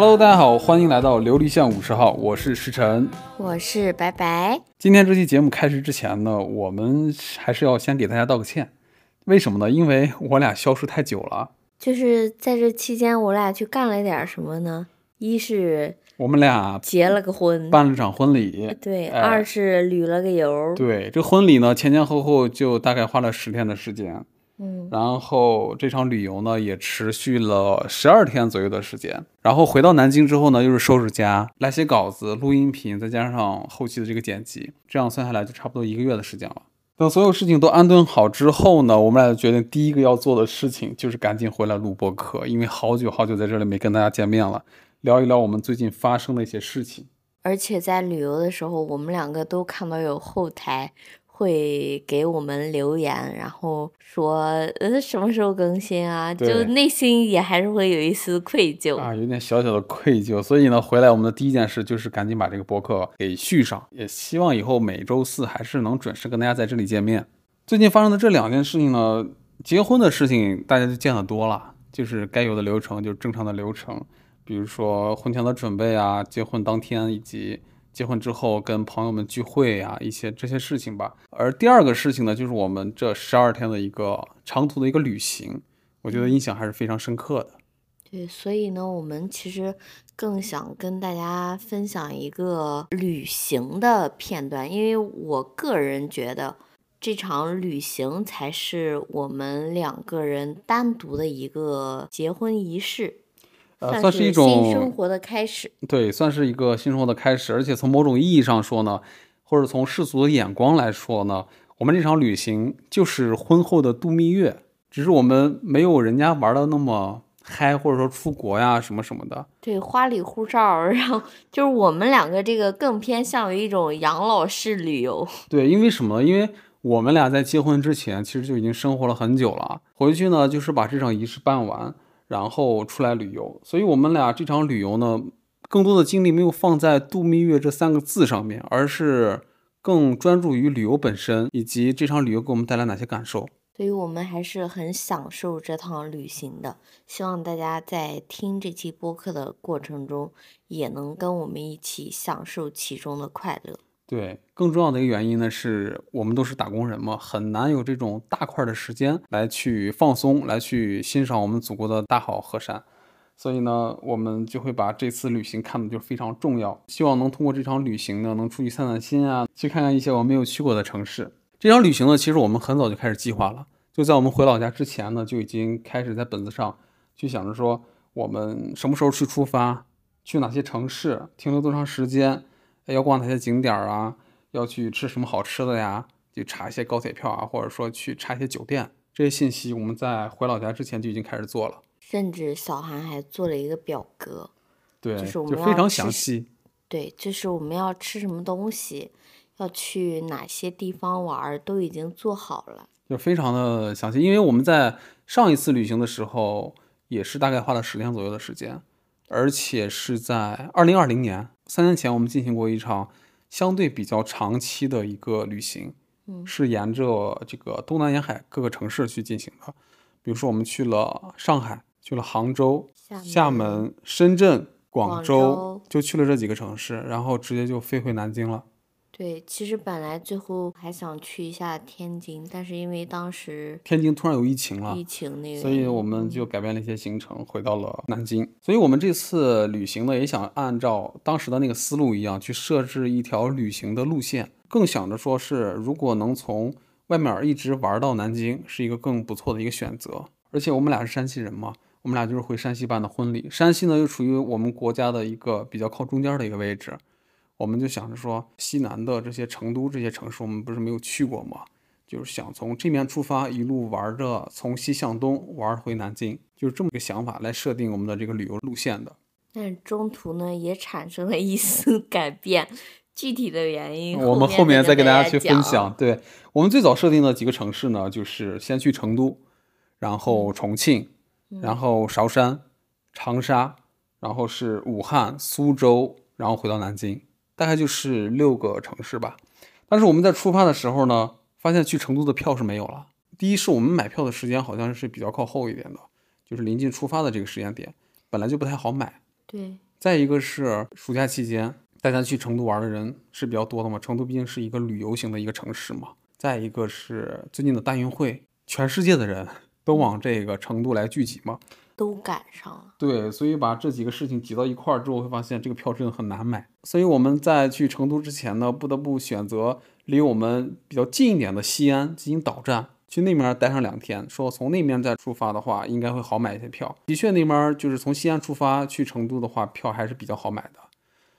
Hello，大家好，欢迎来到琉璃巷五十号，我是石晨。我是白白。今天这期节目开始之前呢，我们还是要先给大家道个歉。为什么呢？因为我俩消失太久了。就是在这期间，我俩去干了点什么呢？一是我们俩结了个婚，办了场婚礼。对，哎二是旅了个游。对，这婚礼呢，前前后后就大概花了十天的时间。嗯，然后这场旅游呢，也持续了十二天左右的时间。然后回到南京之后呢，又是收拾家、来写稿子、录音频，再加上后期的这个剪辑，这样算下来就差不多一个月的时间了。等所有事情都安顿好之后呢，我们俩就决定第一个要做的事情就是赶紧回来录播客，因为好久好久在这里没跟大家见面了，聊一聊我们最近发生的一些事情。而且在旅游的时候，我们两个都看到有后台会给我们留言，然后说呃什么时候更新啊，就内心也还是会有一丝愧疚。啊，有点小小的愧疚，所以呢，回来我们的第一件事就是赶紧把这个博客给续上，也希望以后每周四还是能准时跟大家在这里见面。最近发生的这两件事情呢，结婚的事情大家就见得多了，就是该有的流程就是正常的流程，比如说婚前的准备啊，结婚当天以及结婚之后跟朋友们聚会啊，一些这些事情吧。而第二个事情呢，就是我们这十二天的一个长途的一个旅行，我觉得印象还是非常深刻的。对，所以呢，我们其实更想跟大家分享一个旅行的片段，因为我个人觉得这场旅行才是我们两个人单独的一个结婚仪式，呃，算算是一种新生活的开始。对，算是一个新生活的开始，而且从某种意义上说呢，或者从世俗的眼光来说呢，我们这场旅行就是婚后的度蜜月，只是我们没有人家玩的那么嗨，或者说出国呀什么什么的。对，花里胡哨，然后就是我们两个这个更偏向于一种养老式旅游。对，因为什么？因为我们俩在结婚之前其实就已经生活了很久了，回去呢就是把这场仪式办完，然后出来旅游。所以我们俩这场旅游呢，更多的精力没有放在“度蜜月”这三个字上面，而是更专注于旅游本身，以及这场旅游给我们带来哪些感受。所以我们还是很享受这趟旅行的，希望大家在听这期播客的过程中，也能跟我们一起享受其中的快乐。对，更重要的一个原因呢，是我们都是打工人嘛，很难有这种大块的时间来去放松，来去欣赏我们祖国的大好河山。所以呢，我们就会把这次旅行看的就非常重要，希望能通过这场旅行呢，能出去散散心啊，去看看一些我没有去过的城市。这场旅行呢，其实我们很早就开始计划了，就在我们回老家之前呢，就已经开始在本子上去想着说，我们什么时候去出发，去哪些城市，停留多长时间，要逛哪些景点啊，要去吃什么好吃的呀，去查一些高铁票啊，或者说去查一些酒店，这些信息我们在回老家之前就已经开始做了。甚至小韩还做了一个表格，对，就是我就非常详细。对，就是我们要吃什么东西，要去哪些地方玩儿，都已经做好了。就非常的详细，因为我们在上一次旅行的时候，也是大概花了十天左右的时间，而且是在二零二零年三年前，我们进行过一场相对比较长期的一个旅行，嗯是沿着这个东南沿海各个城市去进行的，比如说我们去了上海，去了杭州、厦厦门、深圳、广州，就去了这几个城市，然后直接就飞回南京了。对，其实本来最后还想去一下天津，但是因为当时天津突然有疫情了，疫情那个所以，我们就改变了一些行程，回到了南京。所以我们这次旅行呢，也想按照当时的那个思路一样，去设置一条旅行的路线，更想着说是如果能从外面一直玩到南京，是一个更不错的一个选择。而且我们俩是山西人嘛，我们俩就是回山西办的婚礼。山西呢又处于我们国家的一个比较靠中间的一个位置，我们就想着说，西南的这些成都这些城市，我们不是没有去过吗？就是想从这面出发，一路玩着从西向东玩回南京，就是这么个想法来设定我们的这个旅游路线的。但是中途呢也产生了一丝改变，具体的原因我们后面再给大家去分享。。对我们最早设定的几个城市呢，就是先去成都，然后重庆，然后韶山、长沙，然后是武汉、苏州，然后回到南京，大概就是六个城市吧。但是我们在出发的时候呢，发现去成都的票是没有了。第一是我们买票的时间好像是比较靠后一点的，就是临近出发的这个时间点，本来就不太好买。对，再一个是暑假期间，大家去成都玩的人是比较多的嘛，成都毕竟是一个旅游型的一个城市嘛。再一个是最近的大运会，全世界的人都往这个成都来聚集嘛。都赶上了。对，所以把这几个事情挤到一块儿之后，会发现这个票真的很难买。所以我们在去成都之前呢，不得不选择离我们比较近一点的西安进行导站，去那边待上两天。说从那边再出发的话，应该会好买一些票。的确，那边就是从西安出发去成都的话，票还是比较好买的。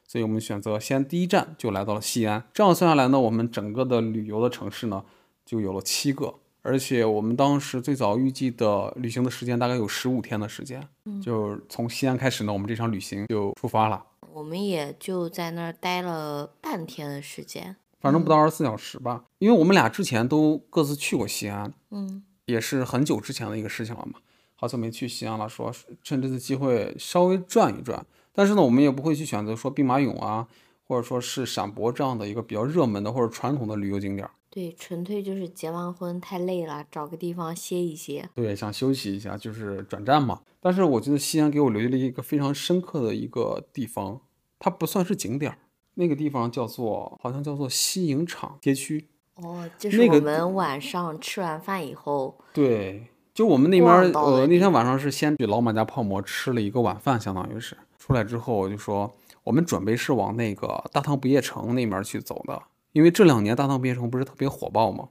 所以我们选择先第一站就来到了西安。这样算下来呢，我们整个的旅游的城市呢，就有了七个。而且我们当时最早预计的旅行的时间大概有十五天的时间，就是从西安开始呢，我们这场旅行就出发了。我们也就在那儿待了半天的时间，反正不到二十四小时吧。因为我们俩之前都各自去过西安，嗯，也是很久之前的一个事情了嘛。好久没去西安了，说趁这次机会稍微转一转。但是呢，我们也不会去选择说兵马俑啊，或者说是陕博这样的一个比较热门的或者传统的旅游景点。对，纯粹就是结完婚太累了，找个地方歇一歇。对，想休息一下，就是转站嘛。但是我觉得西安给我留下了一个非常深刻的一个地方，它不算是景点儿，那个地方叫做好像叫做西营厂街区。哦，就是我们晚上吃完饭以后。对，就我们那边呃那天晚上是先去老马家泡馍吃了一个晚饭，相当于是出来之后我就说我们准备是往那个大唐不夜城那边去走的。因为这两年大唐不夜城不是特别火爆嘛，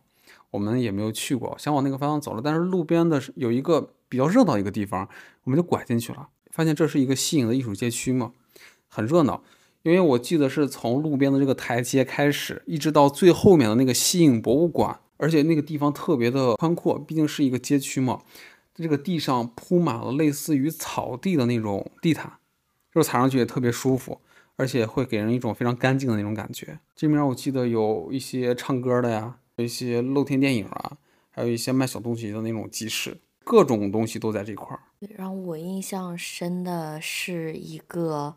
我们也没有去过，想往那个方向走了。但是路边的有一个比较热闹一个地方，我们就拐进去了，发现这是一个西营的艺术街区嘛，很热闹。因为我记得是从路边的这个台阶开始，一直到最后面的那个西营博物馆，而且那个地方特别的宽阔，毕竟是一个街区嘛。这个地上铺满了类似于草地的那种地毯，就是踩上去也特别舒服。而且会给人一种非常干净的那种感觉。这面我记得有一些唱歌的呀，有一些露天电影啊，还有一些卖小东西的那种集市，各种东西都在这块儿。让我印象深的是一个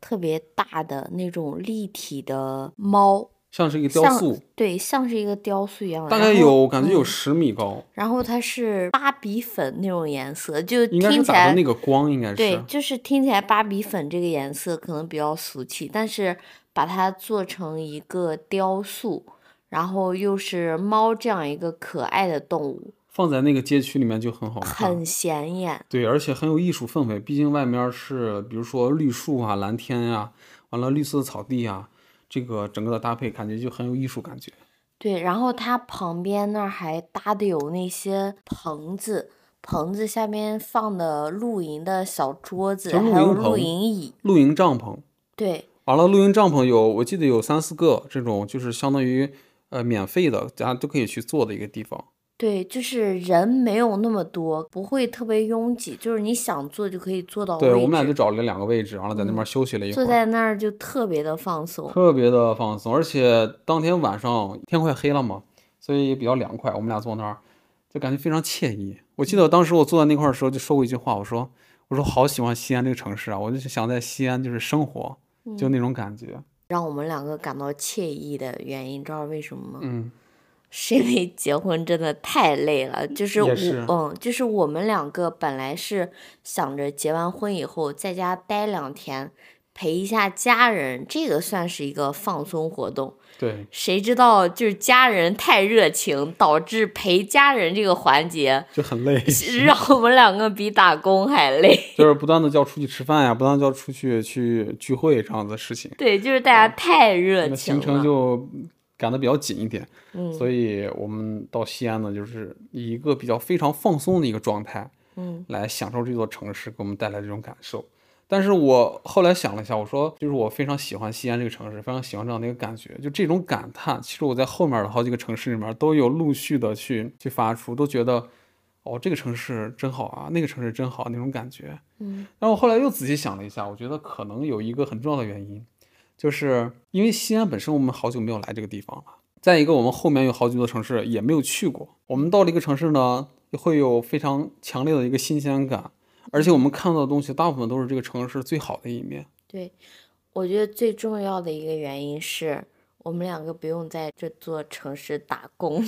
特别大的那种立体的猫。像是一个雕塑，对，像是一个雕塑一样。大概有感觉有十米高。然后它是芭比粉那种颜色，就应该是打的那个光，应该是。对，就是听起来芭比粉这个颜色可能比较俗气，但是把它做成一个雕塑，然后又是猫这样一个可爱的动物，放在那个街区里面就很好看，很显眼。对，而且很有艺术氛围。毕竟外面是比如说绿树啊、蓝天呀，完了绿色的草地啊。这个整个的搭配感觉就很有艺术感觉。对，然后它旁边那儿还搭的有那些棚子，棚子下面放的露营的小桌子，还有露营椅、露营帐篷。对，完了，露营帐篷有，我记得有三四个这种，就是相当于呃免费的，大家都可以去坐的一个地方。对，就是人没有那么多，不会特别拥挤，就是你想坐就可以坐到。对，我们俩就找了两个位置，完了在那边休息了一会儿。坐在那儿就特别的放松。特别的放松，而且当天晚上天快黑了嘛，所以也比较凉快。我们俩坐那儿就感觉非常惬意。我记得当时我坐在那块儿的时候就说过一句话，我说：“我说好喜欢西安这个城市啊，我就想在西安就是生活，就那种感觉。”让我们两个感到惬意的原因，知道为什么吗？嗯。是因为结婚真的太累了，就是我，嗯，就是我们两个本来是想着结完婚以后在家待两天，陪一下家人，这个算是一个放松活动。对。谁知道就是家人太热情，导致陪家人这个环节就很累，让我们两个比打工还累。就是不 断的叫出去吃饭呀，不断叫出去去聚会这样的事情。对，就是大家太热情了。行程就。赶得比较紧一点，嗯，所以我们到西安呢，就是以一个比较非常放松的一个状态，嗯，来享受这座城市给我们带来这种感受。但是我后来想了一下，我说，就是我非常喜欢西安这个城市，非常喜欢这样的一个感觉。就这种感叹，其实我在后面的好几个城市里面都有陆续的去去发出，都觉得，哦，这个城市真好啊，那个城市真好那种感觉，嗯。然后后来又仔细想了一下，我觉得可能有一个很重要的原因。就是因为西安本身，我们好久没有来这个地方了。再一个，我们后面有好几座城市也没有去过。我们到了一个城市呢，会有非常强烈的一个新鲜感，而且我们看到的东西大部分都是这个城市最好的一面。对，我觉得最重要的一个原因是我们两个不用在这座城市打工。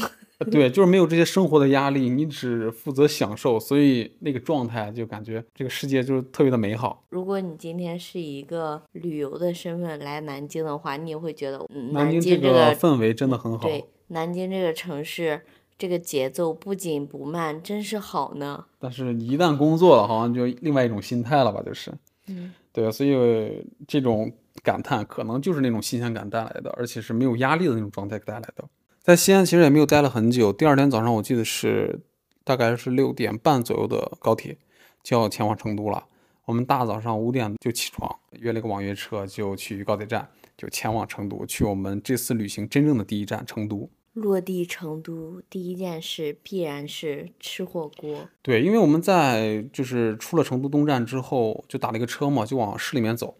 对，就是没有这些生活的压力，你只负责享受，所以那个状态就感觉这个世界就是特别的美好。如果你今天是以一个旅游的身份来南京的话，你也会觉得，嗯，南京这个氛围真的很好。对，南京这个城市，这个节奏不紧不慢，真是好呢。但是，一旦工作了，好像就另外一种心态了吧，就是。嗯。对，所以这种感叹可能就是那种新鲜感带来的，而且是没有压力的那种状态带来的。在西安其实也没有待了很久，第二天早上我记得是大概是六点半左右的高铁就要前往成都了。我们大早上五点就起床，约了个网约车就去高铁站，就前往成都，去我们这次旅行真正的第一站成都。落地成都第一件事必然是吃火锅。对，因为我们在就是出了成都东站之后，就打了一个车嘛，就往市里面走。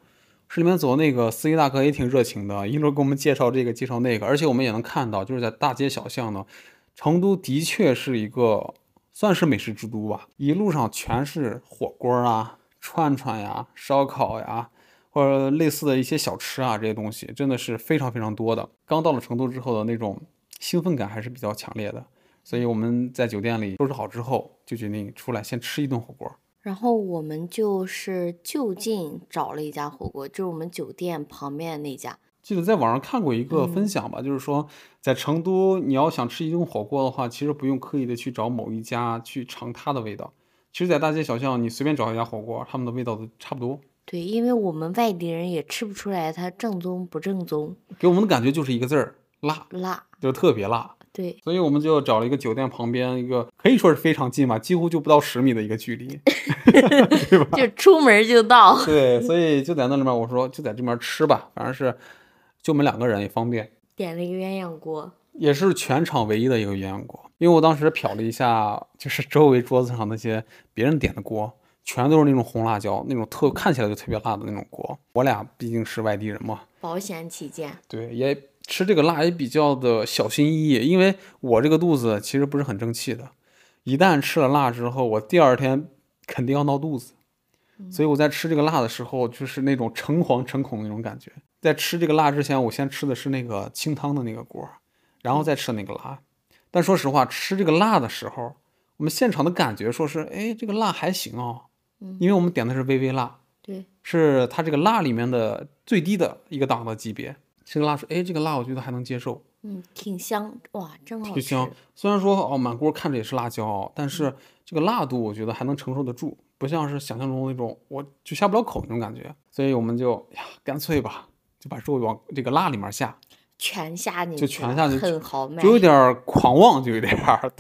市里面走，那个司机大哥也挺热情的，一路给我们介绍这个介绍那个，而且我们也能看到，就是在大街小巷呢，成都的确是一个算是美食之都吧，一路上全是火锅啊、串串呀、烧烤呀，或者类似的一些小吃啊，这些东西真的是非常非常多的。刚到了成都之后的那种。兴奋感还是比较强烈的，所以我们在酒店里收拾好之后，就决定出来先吃一顿火锅。然后我们就是就近找了一家火锅，就是我们酒店旁边那家。记得在网上看过一个分享吧，就是说在成都你要想吃一顿火锅的话，其实不用刻意的去找某一家去尝它的味道。其实，在大街小巷你随便找一家火锅，他们的味道都差不多。对，因为我们外地人也吃不出来它正宗不正宗。给我们的感觉就是一个字儿。辣辣就是特别辣，对，所以我们就找了一个酒店旁边一个可以说是非常近嘛，几乎就不到十米的一个距离，对吧？就出门就到。对，所以就在那里面，我说就在这边吃吧，反正是就我们两个人也方便。点了一个鸳鸯锅，也是全场唯一的一个鸳鸯锅，因为我当时瞟了一下，就是周围桌子上那些别人点的锅，全都是那种红辣椒，那种特看起来就特别辣的那种锅。我俩毕竟是外地人嘛，保险起见，对也。吃这个辣也比较的小心翼翼，因为我这个肚子其实不是很争气的，一旦吃了辣之后，我第二天肯定要闹肚子，所以我在吃这个辣的时候，就是那种诚惶诚恐的那种感觉。在吃这个辣之前，我先吃的是那个清汤的那个锅，然后再吃那个辣。但说实话，吃这个辣的时候，我们现场的感觉说是，哎，这个辣还行哦，因为我们点的是微微辣，对，是它这个辣里面的最低的一个档的级别。这个辣是，哎，这个辣我觉得还能接受，嗯，挺香，哇，真好吃。挺香，虽然说哦，满锅看着也是辣椒，但是这个辣度我觉得还能承受得住，不像是想象中那种我就下不了口那种感觉。所以我们就呀，干脆吧，就把肉往这个辣里面下。全下去，就全下去，很豪迈，就有点狂妄，就有点，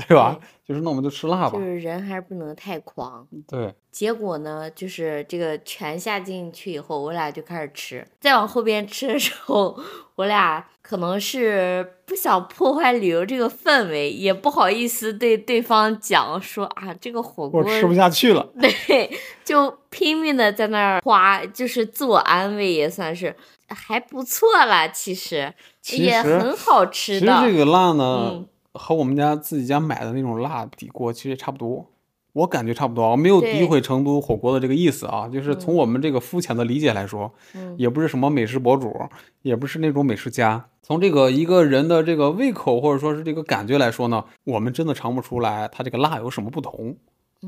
对吧？就是那我们就吃辣吧。就是人还是不能太狂。对。结果呢，就是这个全下进去以后，我俩就开始吃。再往后边吃的时候，我俩可能是不想破坏旅游这个氛围，也不好意思对对方讲说啊，这个火锅吃不下去了。对，就拼命的在那儿花，就是自我安慰，也算是。还不错啦，其实也很好吃的。其实这个辣呢，和我们家自己家买的那种辣底锅其实也差不多，我感觉差不多。我没有诋毁成都火锅的这个意思啊，就是从我们这个肤浅的理解来说，也不是什么美食博主，也不是那种美食家。从这个一个人的这个胃口或者说是这个感觉来说呢，我们真的尝不出来它这个辣有什么不同，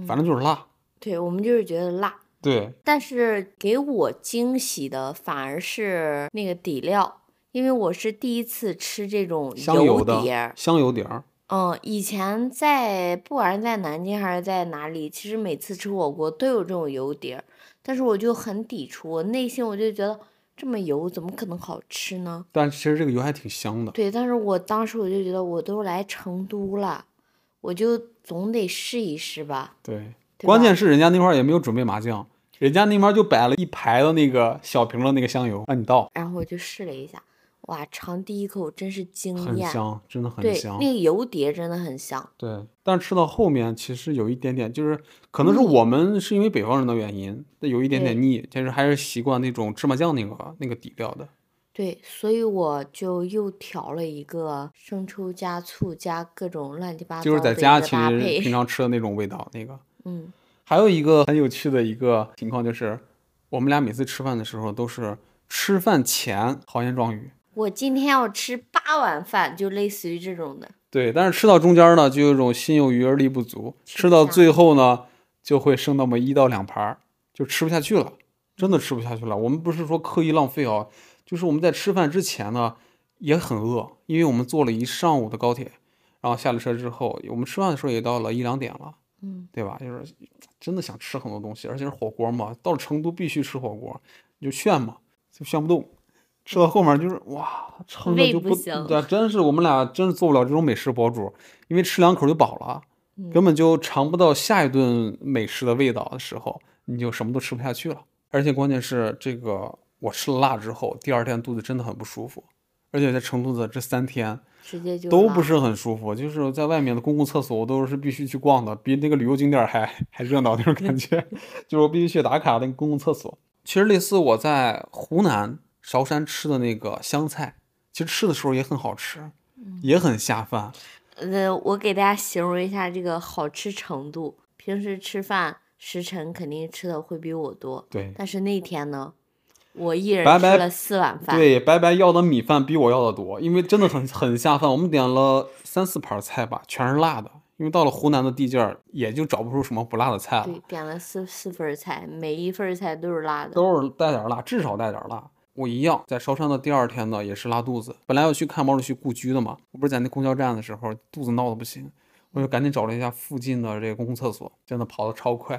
反正就是辣。对我们就是觉得辣。对，但是给我惊喜的反而是那个底料，因为我是第一次吃这种油碟，香油碟儿。嗯，以前在不管是在南京还是在哪里，其实每次吃火锅都有这种油碟儿，但是我就很抵触，我内心我就觉得这么油怎么可能好吃呢？但其实这个油还挺香的。对，但是我当时我就觉得我都来成都了，我就总得试一试吧。对，关键是人家那块儿也没有准备麻酱。人家那边就摆了一排的那个小瓶的那个香油，让你倒。然后我就试了一下，哇，尝第一口真是惊艳，很香，真的很香。那个油碟真的很香。对，但吃到后面其实有一点点，就是可能是我们是因为北方人的原因，有一点点腻，其实还是习惯那种芝麻酱那个那个底料的。对，所以我就又调了一个生抽加醋加各种乱七八糟就是在家其实平常吃的那种味道，那个，嗯。还有一个很有趣的一个情况就是，我们俩每次吃饭的时候都是吃饭前豪言壮语。我今天要吃八碗饭，就类似于这种的。对，但是吃到中间呢，就有一种心有余而力不足，吃到最后呢，就会剩那么一到两盘，就吃不下去了，真的吃不下去了。我们不是说刻意浪费啊，就是我们在吃饭之前呢也很饿，因为我们坐了一上午的高铁，然后下了车之后，我们吃饭的时候也到了一两点了，嗯，对吧？就是真的想吃很多东西，而且是火锅嘛，到了成都必须吃火锅，你就炫嘛，就炫不动。吃到后面就是哇，撑的就不对，真是我们俩真是做不了这种美食博主，因为吃两口就饱了，根本就尝不到下一顿美食的味道的时候，你就什么都吃不下去了。而且关键是这个，我吃了辣之后，第二天肚子真的很不舒服，而且在成都的这三天，直接就都不是很舒服，就是在外面的公共厕所我都是必须去逛的，比那个旅游景点还还热闹那种感觉，就是我必须去打卡那个公共厕所。其实类似我在湖南。韶山吃的那个湘菜，其实吃的时候也很好吃，也很下饭。呃，我给大家形容一下这个好吃程度。平时吃饭时辰肯定吃的会比我多，对。但是那天呢，我一人吃了四碗饭。对，白白要的米饭比我要的多，因为真的很 很下饭。我们点了三四盘菜吧，全是辣的。因为到了湖南的地界儿，也就找不出什么不辣的菜了。对，点了四四份菜，每一份菜都是辣的，都是带点辣，至少带点辣。我一样，在烧山的第二天呢，也是拉肚子。本来要去看毛主席故居的嘛，我不是在那公交站的时候，肚子闹得不行，我就赶紧找了一下附近的这个公共厕所，真的跑得超快，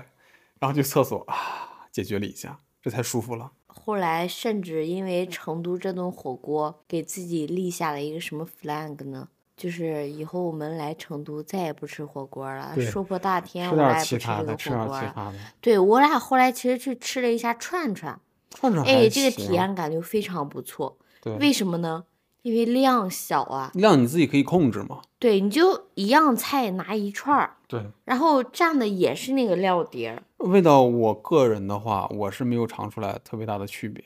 然后去厕所啊，解决了一下，这才舒服了。后来甚至因为成都这顿火锅，给自己立下了一个什么 flag 呢？就是以后我们来成都再也不吃火锅了，说破大天我也不吃这个火锅了。对我俩后来其实去吃了一下串串。哎，这个体验感就非常不错。对，为什么呢？因为量小啊。量你自己可以控制嘛。对，你就一样菜拿一串儿。对。然后蘸的也是那个料碟儿。味道，我个人的话，我是没有尝出来特别大的区别。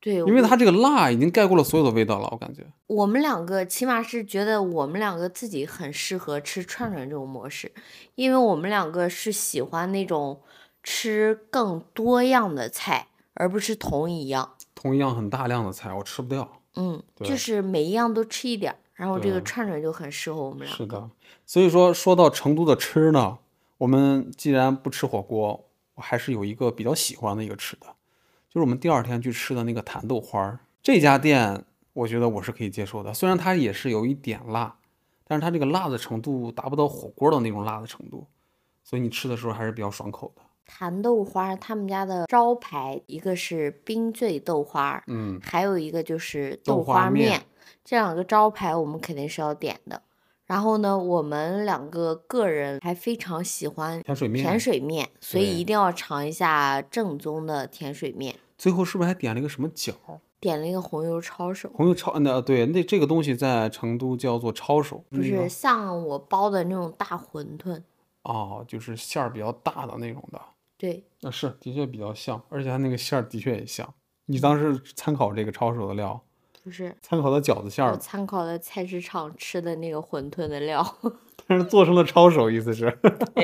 对，因为它这个辣已经盖过了所有的味道了，我感觉。我们两个起码是觉得我们两个自己很适合吃串串这种模式，因为我们两个是喜欢那种吃更多样的菜。而不是同一样，同一样很大量的菜我吃不掉。嗯，就是每一样都吃一点，然后这个串串就很适合我们俩。是的，所以说说到成都的吃呢，我们既然不吃火锅，我还是有一个比较喜欢的一个吃的，就是我们第二天去吃的那个坛豆花儿这家店，我觉得我是可以接受的。虽然它也是有一点辣，但是它这个辣的程度达不到火锅的那种辣的程度，所以你吃的时候还是比较爽口的。坛豆花，他们家的招牌一个是冰醉豆花，嗯，还有一个就是豆花面，这两个招牌我们肯定是要点的。然后呢，我们两个个人还非常喜欢甜水面，甜水面，所以一定要尝一下正宗的甜水面。最后是不是还点了一个什么饺？点了一个红油抄手。红油抄，那对，那这个东西在成都叫做抄手，不是像我包的那种大馄饨。哦，就是馅儿比较大的那种的。对，那是的确比较像，而且它那个馅儿的确也像。你当时参考这个抄手的料，不是参考的饺子馅儿，参考的菜市场吃的那个馄饨的料，但是做成了抄手，意思是。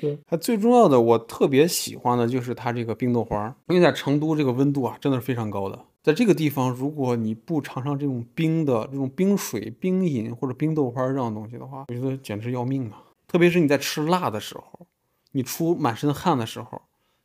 对，它最重要的，我特别喜欢的就是它这个冰豆花，因为在成都这个温度啊，真的是非常高的。在这个地方，如果你不尝尝这种冰的这种冰水、冰饮或者冰豆花这样东西的话，我觉得简直要命啊！特别是你在吃辣的时候。你出满身汗的时候，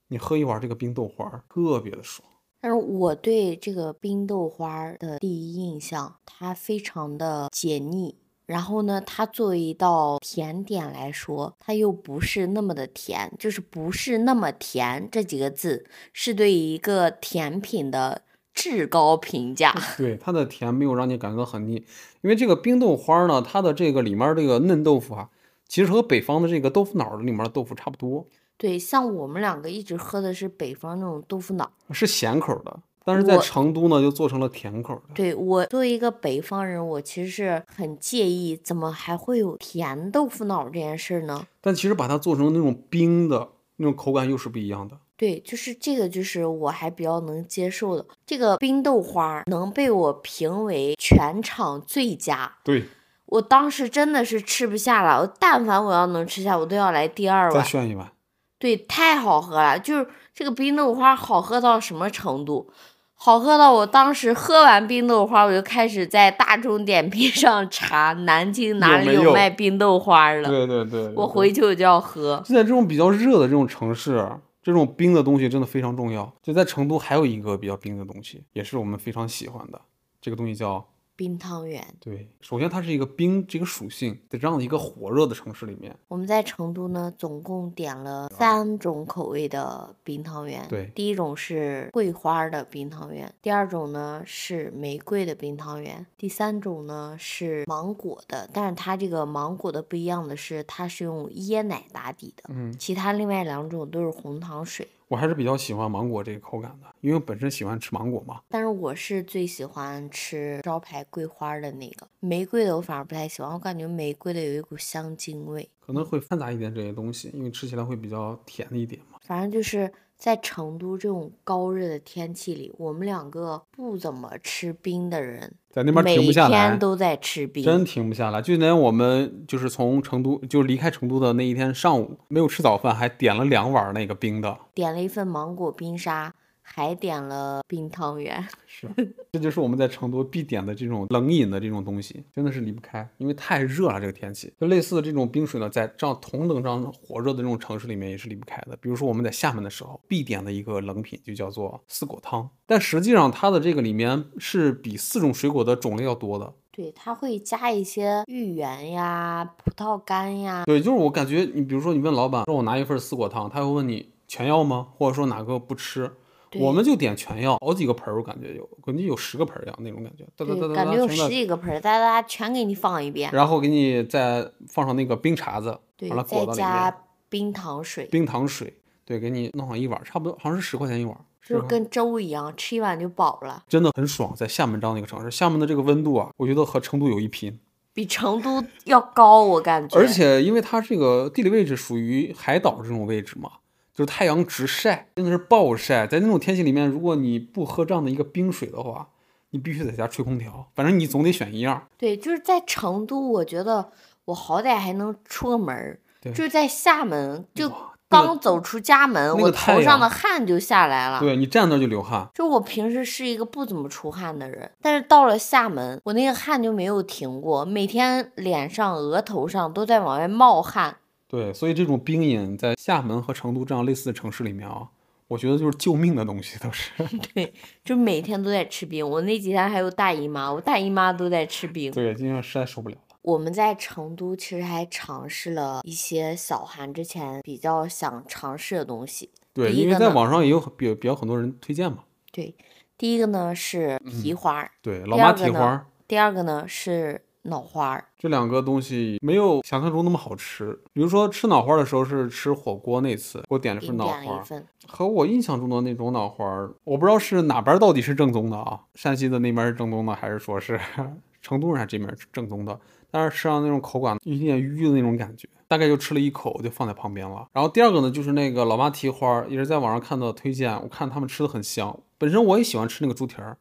你喝一碗这个冰豆花，特别的爽。但是我对这个冰豆花的第一印象，它非常的解腻。然后呢，它作为一道甜点来说，它又不是那么的甜，就是不是那么甜这几个字，是对一个甜品的至高评价。对它的甜没有让你感觉到很腻，因为这个冰豆花呢，它的这个里面这个嫩豆腐啊。其实和北方的这个豆腐脑里面的豆腐差不多。对，像我们两个一直喝的是北方那种豆腐脑，是咸口的。但是在成都呢，就做成了甜口的。对我作为一个北方人，我其实是很介意，怎么还会有甜豆腐脑这件事呢？但其实把它做成那种冰的那种口感又是不一样的。对，就是这个，就是我还比较能接受的。这个冰豆花能被我评为全场最佳。对。我当时真的是吃不下了，我但凡我要能吃下，我都要来第二碗。再炫一碗。对，太好喝了，就是这个冰豆花好喝到什么程度？好喝到我当时喝完冰豆花，我就开始在大众点评上查南京哪里有卖冰豆花了。对对对，我回去我就要喝。就在这种比较热的这种城市，这种冰的东西真的非常重要。就在成都还有一个比较冰的东西，也是我们非常喜欢的，这个东西叫冰汤圆。对，首先它是一个冰这个属性，在这样的一个火热的城市里面，我们在成都呢，总共点了三种口味的冰汤圆。对第一种是桂花的冰汤圆，第二种呢是玫瑰的冰汤圆，第三种呢是芒果的。但是它这个芒果的不一样的是，它是用椰奶打底的，嗯，其他另外两种都是红糖水。我还是比较喜欢芒果这个口感的，因为我本身喜欢吃芒果嘛。但是我是最喜欢吃招牌桂花的那个，玫瑰的我反而不太喜欢，我感觉玫瑰的有一股香精味。可能会掺杂一点这些东西，因为吃起来会比较甜一点嘛。反正就是在成都这种高热的天气里，我们两个不怎么吃冰的人，在那边每停不下来天，都在吃冰。真停不下来。就连我们就是从成都，就是离开成都的那一天上午，没有吃早饭，还点了两碗那个冰的。点了一份芒果冰沙，还点了冰汤圆。是，这就是我们在成都必点的这种冷饮的这种东西，真的是离不开，因为太热了这个天气。就类似的这种冰水呢，在这样同等这样火热的这种城市里面也是离不开的。比如说我们在厦门的时候，必点的一个冷品就叫做四果汤，但实际上它的这个里面是比四种水果的种类要多的。对，它会加一些芋圆呀、葡萄干呀。对，就是我感觉你比如说你问老板说我拿一份四果汤，他会问你全要吗？或者说哪个不吃？对我们就点全要，好几个盆儿，我感觉有，估计有十个盆儿一样那种感觉，哒哒哒对，哒感觉有十几个盆儿，哒哒哒全给你放一遍。然后给你再放上那个冰碴子，对完了，再加冰糖水，冰糖水，对，给你弄上一碗，差不多好像是十块钱一碗，就是跟粥一样，吃一碗就饱了。真的很爽。在厦门这样的一个城市，厦门的这个温度啊，我觉得和成都有一拼。比成都要高，我感觉。而且因为它这个地理位置属于海岛这种位置嘛，就是太阳直晒，真的是暴晒。在那种天气里面，如果你不喝这样的一个冰水的话，你必须在家吹空调，反正你总得选一样。对，就是在成都，我觉得我好歹还能出个门儿，就是在厦门，就刚走出家门，那我头上的汗就下来了。对你站那儿就流汗，就我平时是一个不怎么出汗的人，但是到了厦门，我那个汗就没有停过，每天脸上、额头上都在往外冒汗。对，所以这种冰饮在厦门和成都这样类似的城市里面啊，我觉得就是救命的东西，都是。对，就每天都在吃冰。我那几天还有大姨妈，我大姨妈都在吃冰。对，今天实在受不了了。我们在成都其实还尝试了一些小韩之前比较想尝试的东西。对，因为在网上也有比比较很多人推荐嘛。对，第一个呢是蹄花儿，对，老妈蹄花第二个呢是脑花儿。这两个东西没有想象中那么好吃。比如说吃脑花儿的时候是吃火锅那次，给我点了份您脑花和我印象中的那种脑花儿，我不知道是哪边儿到底是正宗的啊，山西的那边儿是正宗的，还是说是 成都人这边正宗的？但是吃上那种口感有一点淤的那种感觉，大概就吃了一口就放在旁边了。然后第二个呢，就是那个老妈蹄花儿，也是在网上看到推荐，我看他们吃的很香。本身我也喜欢吃那个猪蹄儿，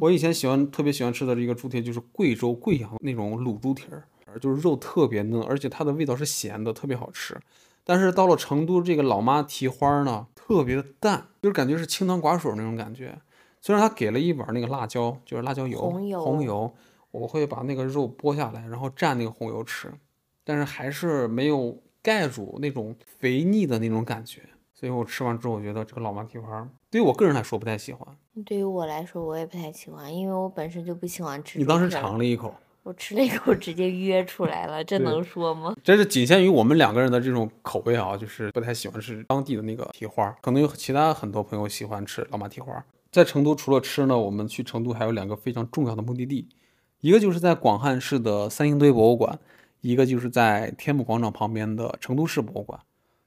我以前喜欢特别喜欢吃的这个猪蹄就是贵州贵阳那种卤猪蹄儿，就是肉特别嫩，而且它的味道是咸的，特别好吃。但是到了成都这个老妈蹄花儿呢，特别的淡，就是感觉是清汤寡水那种感觉。虽然他给了一碗那个辣椒，就是辣椒油，红油红油，我会把那个肉剥下来，然后蘸那个红油吃，但是还是没有盖住那种肥腻的那种感觉。所以我吃完之后，我觉得这个老妈蹄花儿对于我个人来说不太喜欢。对于我来说我也不太喜欢，因为我本身就不喜欢吃。你当时尝，了一口，我吃了一口直接约出来了，这能说吗？这是仅限于我们两个人的这种口味啊，就是不太喜欢吃当地的那个蹄花儿，可能有其他很多朋友喜欢吃老妈蹄花儿。在成都除了吃呢，我们去成都还有两个非常重要的目的地，一个就是在广汉市的三星堆博物馆，一个就是在天府广场旁边的成都市博物馆。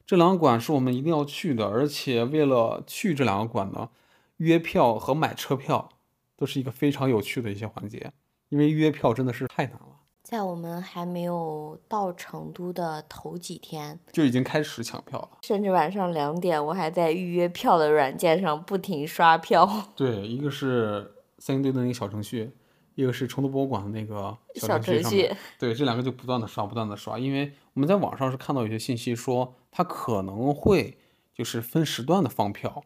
这两个馆是我们一定要去的，而且为了去这两个馆呢，约票和买车票都是一个非常有趣的一些环节，因为约票真的是太难了，在我们还没有到成都的头几天，就已经开始抢票了。甚至晚上两点，我还在预约票的软件上不停刷票。对，一个是三星堆的那个小程序，一个是成都博物馆的那个小程序程序。对，这两个就不断的刷，不断的刷，因为我们在网上是看到有些信息说，它可能会就是分时段的放票，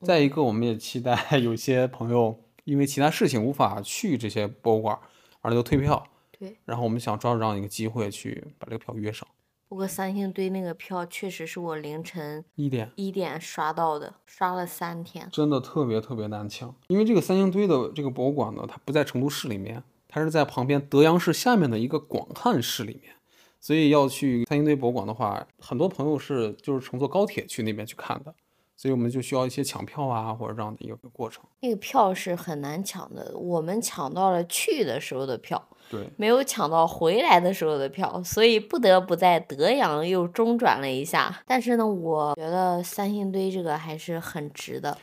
再一个，我们也期待 有些朋友因为其他事情无法去这些博物馆，而就退票。对，然后我们想抓住这样一个机会去把这个票约上。不过三星堆那个票确实是我凌晨一点一点刷到的，刷了三天，真的特别特别难抢。因为这个三星堆的这个博物馆呢，它不在成都市里面，它是在旁边德阳市下面的一个广汉市里面，所以要去三星堆博物馆的话，很多朋友是就是乘坐高铁去那边去看的。所以我们就需要一些抢票啊，或者这样的一个过程。那个票是很难抢的，我们抢到了去的时候的票，对，没有抢到回来的时候的票，所以不得不在德阳又中转了一下。但是呢，我觉得三星堆这个还是很值的。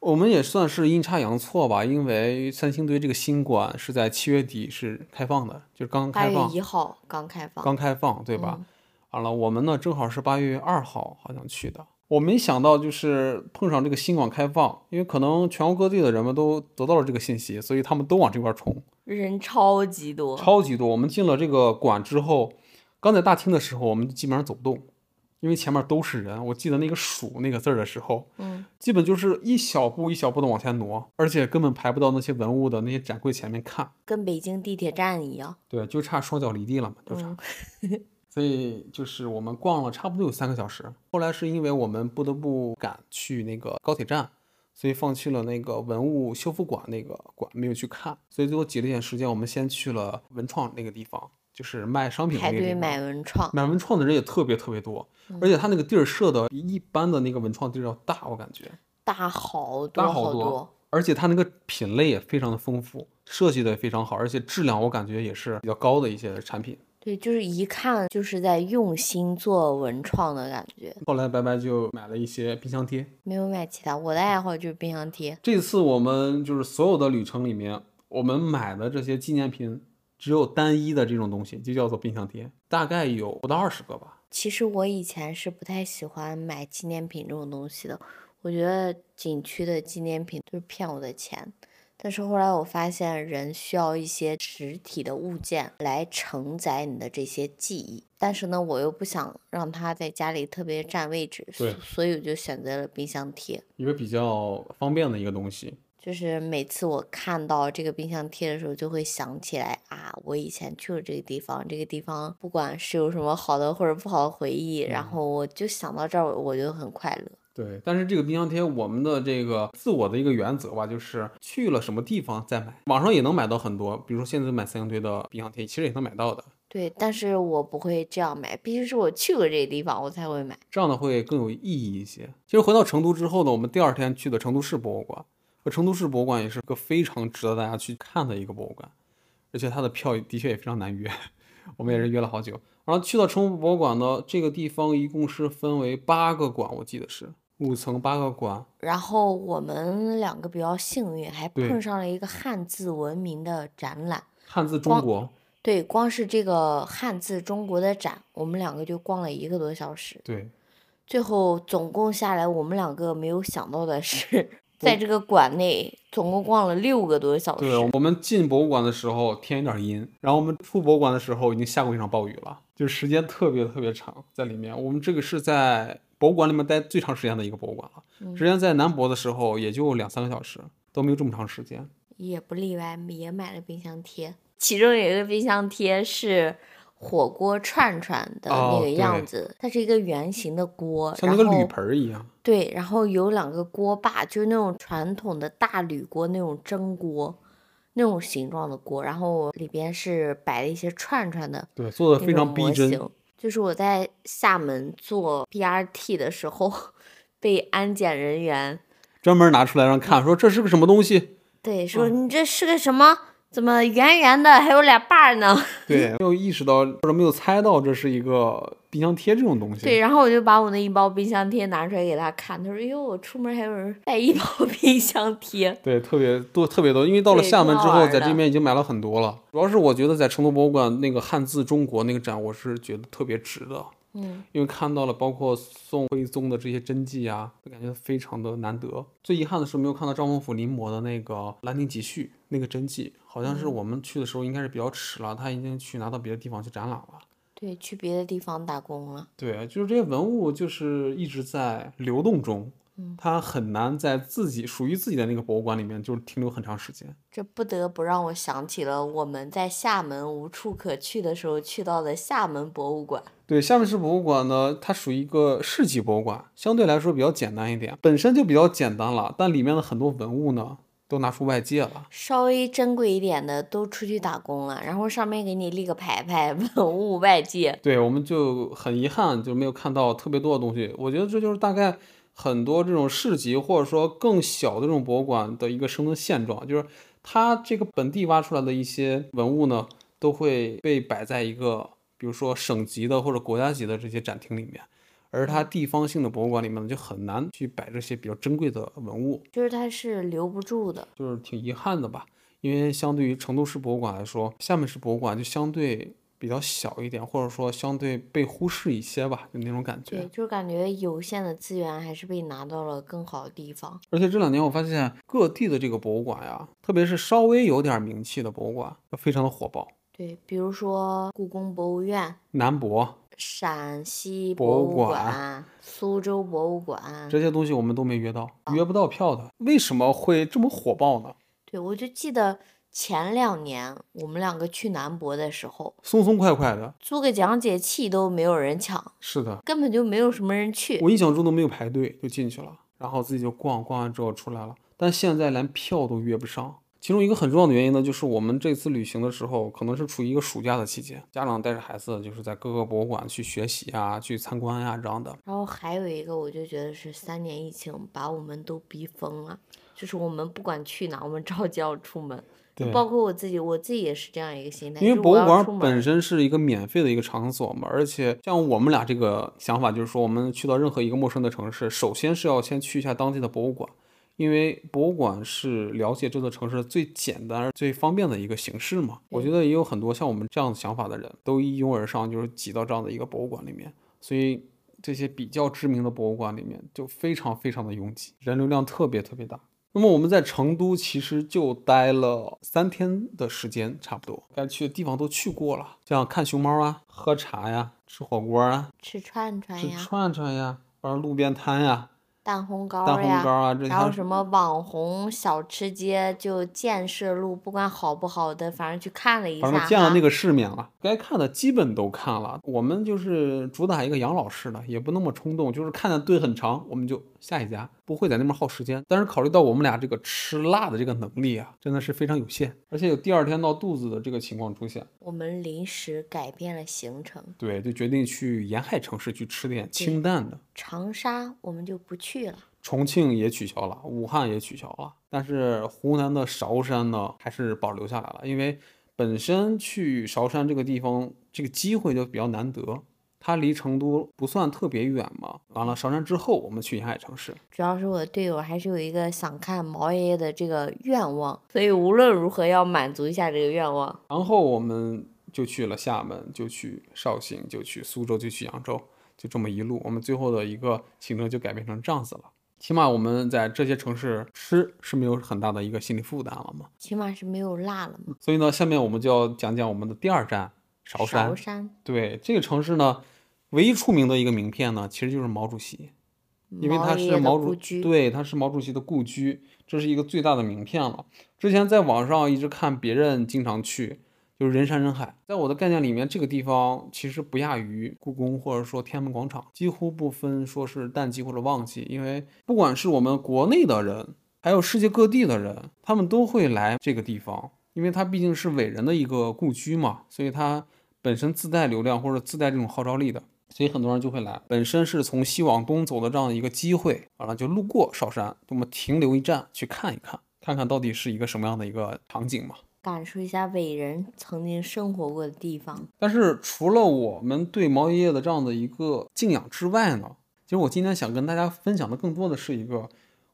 我们也算是阴差阳错吧，因为三星堆这个新馆是在七月底是开放的，就是刚开放，八月一号刚开放，刚开放，对吧？完了，我们呢正好是八月二号好像去的。我没想到，就是碰上这个新馆开放，因为可能全国各地的人们都得到了这个信息，所以他们都往这块冲，人超级多，超级多。我们进了这个馆之后，刚在大厅的时候，我们基本上走不动，因为前面都是人。我记得那个数那个字儿的时候，嗯，基本就是一小步一小步的往前挪，而且根本排不到那些文物的那些展柜前面看，跟北京地铁站一样。对，就差双脚离地了嘛，就差。所以就是我们逛了差不多有三个小时，后来是因为我们不得不赶去那个高铁站，所以放弃了那个文物修复馆那个馆，没有去看。所以最后挤了一点时间，我们先去了文创那个地方，就是卖商品排队买文创，买文创的人也特别特别多，而且他那个地儿设的比一般的那个文创地儿要大，我感觉大好多，大好多。而且它那个品类也非常的丰富，设计的也非常好，而且质量我感觉也是比较高的一些产品。对，就是一看就是在用心做文创的感觉。后来白白就买了一些冰箱贴，没有买其他。我的爱好就是冰箱贴。这次我们就是所有的旅程里面，我们买的这些纪念品，只有单一的这种东西，就叫做冰箱贴，大概有不到二十个吧。其实我以前是不太喜欢买纪念品这种东西的，我觉得景区的纪念品都是骗我的钱。但是后来我发现，人需要一些实体的物件来承载你的这些记忆。但是呢，我又不想让它在家里特别占位置，对，所以我就选择了冰箱贴，一个比较方便的一个东西。就是每次我看到这个冰箱贴的时候，就会想起来啊，我以前去了这个地方，这个地方不管是有什么好的或者不好的回忆，然后我就想到这儿，我就很快乐。对，但是这个冰箱贴，我们的这个自我的一个原则吧，就是去了什么地方再买。网上也能买到很多，比如说现在买三星堆的冰箱贴，其实也能买到的。对，但是我不会这样买，必须是我去过这个地方，我才会买，这样的会更有意义一些。其实回到成都之后呢，我们第二天去的成都市博物馆，和成都市博物馆也是个非常值得大家去看的一个博物馆，而且它的票的确也非常难约，我们也是约了好久。然后去到成都博物馆呢，这个地方一共是分为八个馆，我记得是。五层八个馆，然后我们两个比较幸运，还碰上了一个汉字文明的展览。汉字中国。对，光是这个汉字中国的展，我们两个就逛了一个多小时。对。最后总共下来，我们两个没有想到的是，在这个馆内总共逛了六个多小时。对，我们进博物馆的时候天有点阴，然后我们出博物馆的时候已经下过一场暴雨了，就是时间特别特别长在里面。我们这个是在。博物馆里面待最长时间的一个博物馆了，之前在南博的时候也就两三个小时，都没有这么长时间。也不例外，也买了冰箱贴，其中有一个冰箱贴是火锅串串的那个样子，它是一个圆形的锅，像那个铝盆一样。对，然后有两个锅把，就是那种传统的大铝锅那种蒸锅，那种形状的锅，然后里边是摆了一些串串的，对，做的非常逼真。就是我在厦门做 BRT 的时候，被安检人员专门拿出来让看，说这是个什么东西？对，说你这是个什么？怎么圆圆的，还有俩把儿呢？对，没有意识到或者没有猜到这是一个冰箱贴这种东西。对，然后我就把我那一包冰箱贴拿出来给他看，他说：“哟，我出门还有人带一包冰箱贴。”对，特别多，特别多。因为到了厦门之后，在这边已经买了很多了。主要是我觉得在成都博物馆那个汉字中国那个展，我是觉得特别值的。嗯，因为看到了包括宋徽宗的这些真迹啊，就感觉非常的难得。最遗憾的是没有看到赵孟頫临摹的那个《兰亭集序》那个真迹，好像是我们去的时候应该是比较迟了，他已经去拿到别的地方去展览了。对，去别的地方打工了。对，就是这些文物就是一直在流动中，嗯他很难在自己属于自己的那个博物馆里面就是停留很长时间。这不得不让我想起了我们在厦门无处可去的时候去到的厦门博物馆。对，厦门市博物馆呢，它属于一个市级博物馆，相对来说比较简单一点，本身就比较简单了，但里面的很多文物呢，都拿出外界了。稍微珍贵一点的都出去打工了，然后上面给你立个牌牌，文物外界。对，我们就很遗憾，就没有看到特别多的东西。我觉得这就是大概很多这种市级或者说更小的这种博物馆的一个生存现状，就是它这个本地挖出来的一些文物呢，都会被摆在一个比如说省级的或者国家级的这些展厅里面，而它地方性的博物馆里面呢，就很难去摆这些比较珍贵的文物，就是它是留不住的。就是挺遗憾的吧。因为相对于成都市博物馆来说，厦门市博物馆就相对比较小一点，或者说相对被忽视一些吧，就那种感觉对，就是感觉有限的资源还是被拿到了更好的地方。而且这两年我发现各地的这个博物馆呀，特别是稍微有点名气的博物馆，都非常的火爆。对，比如说故宫博物院、南博陕西博博物馆、苏州博物馆。这些东西我们都没约到，约不到票的，为什么会这么火爆呢？对，我就记得前两年我们两个去南博的时候，松松快快的，租个讲解器都没有人抢，是的，根本就没有什么人去。我印象中都没有排队就进去了，然后自己就逛逛完之后出来了，但现在连票都约不上。其中一个很重要的原因呢，就是我们这次旅行的时候，可能是处于一个暑假的期间，家长带着孩子就是在各个博物馆去学习啊，去参观呀、这样的。然后还有一个，我就觉得是三年疫情把我们都逼疯了，就是我们不管去哪，我们着急要出门。对，包括我自己，我自己也是这样一个心态，因为博物馆本身是一个免费的一个场所嘛，而且像我们俩这个想法，就是说我们去到任何一个陌生的城市，首先是要先去一下当地的博物馆，因为博物馆是了解这座城市最简单而最方便的一个形式嘛。我觉得也有很多像我们这样想法的人，都一拥而上，就是挤到这样的一个博物馆里面，所以这些比较知名的博物馆里面就非常非常的拥挤，人流量特别特别大。那么我们在成都其实就待了三天的时间，差不多，该去的地方都去过了，像看熊猫啊、喝茶呀、吃火锅啊、吃串串呀吃呀、串串呀、玩路边摊呀、蛋烘糕蛋烘，糕啊这些然后什么网红小吃街，就建设路，不管好不好的，反正去看了一下反哈。正见了那个世面了，该看的基本都看了。我们就是主打一个养老式的，也不那么冲动，就是看的队很长，我们就下一家，不会在那边耗时间。但是考虑到我们俩这个吃辣的这个能力啊，真的是非常有限，而且有第二天闹肚子的这个情况出现。我们临时改变了行程，对，就决定去沿海城市去吃点清淡的。长沙我们就不去了。重庆也取消了，武汉也取消了，但是湖南的韶山呢，还是保留下来了，因为本身去韶山这个地方，这个机会就比较难得，它离成都不算特别远嘛。完了，韶山之后，我们去沿海城市。主要是我的队友还是有一个想看毛爷爷的这个愿望，所以无论如何要满足一下这个愿望。然后我们就去了厦门，就去绍兴，就去苏州，就去扬州，就这么一路，我们最后的一个行程就改变成这样子了。起码我们在这些城市吃是没有很大的一个心理负担了嘛。起码是没有辣了嘛。所以呢，下面我们就要讲讲我们的第二站韶山。韶山，对这个城市呢，唯一出名的一个名片呢，其实就是毛主席，因为他是毛主故居，对，他是毛主席的故居，这是一个最大的名片了。之前在网上一直看别人经常去，就是人山人海。在我的概念里面，这个地方其实不亚于故宫或者说天安门广场，几乎不分说是淡季或者旺季，因为不管是我们国内的人，还有世界各地的人，他们都会来这个地方，因为它毕竟是伟人的一个故居嘛，所以它本身自带流量或者自带这种号召力的。所以很多人就会来，本身是从西往东走的这样的一个机会，完了就路过韶山，那么停留一站去看一看，看看到底是一个什么样的一个场景嘛。感受一下伟人曾经生活过的地方。但是除了我们对毛爷爷的这样的一个敬仰之外呢，其实我今天想跟大家分享的更多的是一个，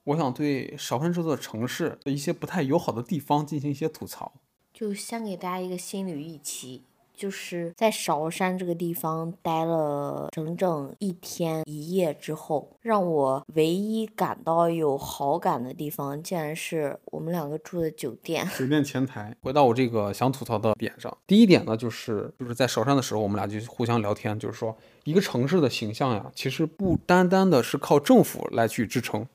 我想对韶山这座城市的一些不太友好的地方进行一些吐槽。就先给大家一个心理预期，就是在韶山这个地方待了整整一天一夜之后，让我唯一感到有好感的地方，竟然是我们两个住的酒店。酒店前台，回到我这个想吐槽的点上，第一点呢，就是就是在韶山的时候，我们俩就互相聊天，就是说一个城市的形象呀，其实不单单的是靠政府来去支撑，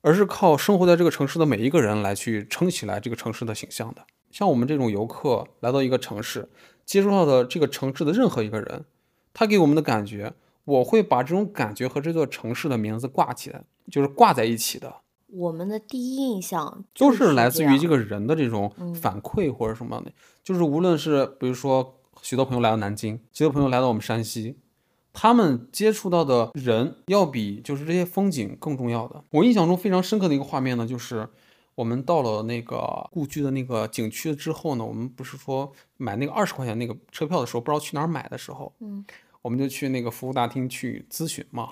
而是靠生活在这个城市的每一个人来去撑起来这个城市的形象的。像我们这种游客来到一个城市，接触到的这个城市的任何一个人，他给我们的感觉，我会把这种感觉和这座城市的名字挂起来，就是挂在一起的。我们的第一印象都是来自于这个，人的这种嗯反馈或者什么样的，就是无论是比如说许多朋友来到南京，许多朋友来到我们山西，他们接触到的人要比就是这些风景更重要的。我印象中非常深刻的一个画面呢，就是我们到了那个故居的那个景区之后呢，我们不是说买那个二十块钱那个车票的时候，不知道去哪儿买的时候，嗯，我们就去那个服务大厅去咨询嘛。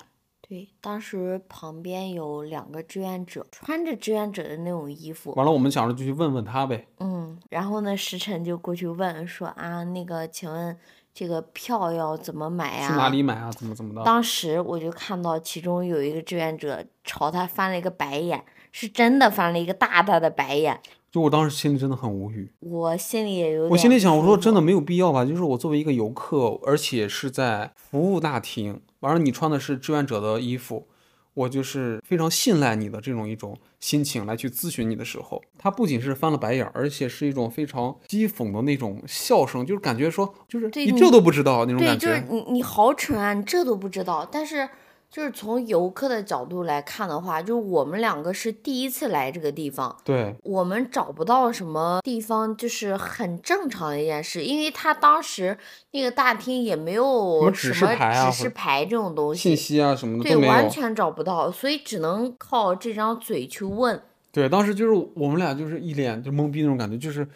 对，当时旁边有两个志愿者，穿着志愿者的那种衣服，完了，我们想着就去问问他呗。嗯，然后呢，时晨就过去问说啊，那个，请问这个票要怎么买呀？去哪里买啊？怎么怎么的？当时我就看到其中有一个志愿者朝他翻了一个白眼，是真的翻了一个大大的白眼。就我当时心里真的很无语。我心里也有点我心里想，我说真的没有必要吧？就是我作为一个游客，而且是在服务大厅，完了你穿的是志愿者的衣服，我就是非常信赖你的这种一种心情来去咨询你的时候，他不仅是翻了白眼，而且是一种非常讥讽的那种笑声，就是感觉说，就是对你你这都不知道那种对，感就是觉。你你好蠢啊，你这都不知道。但是就是从游客的角度来看的话，就是我们两个是第一次来这个地方，对，我们找不到什么地方，就是很正常的一件事，因为他当时那个大厅也没有么指示什么指示牌这种东西信，息啊什么的对。完全找不到，所以只能靠这张嘴去问。对，当时就是我们俩就是一脸就懵逼那种感觉，就是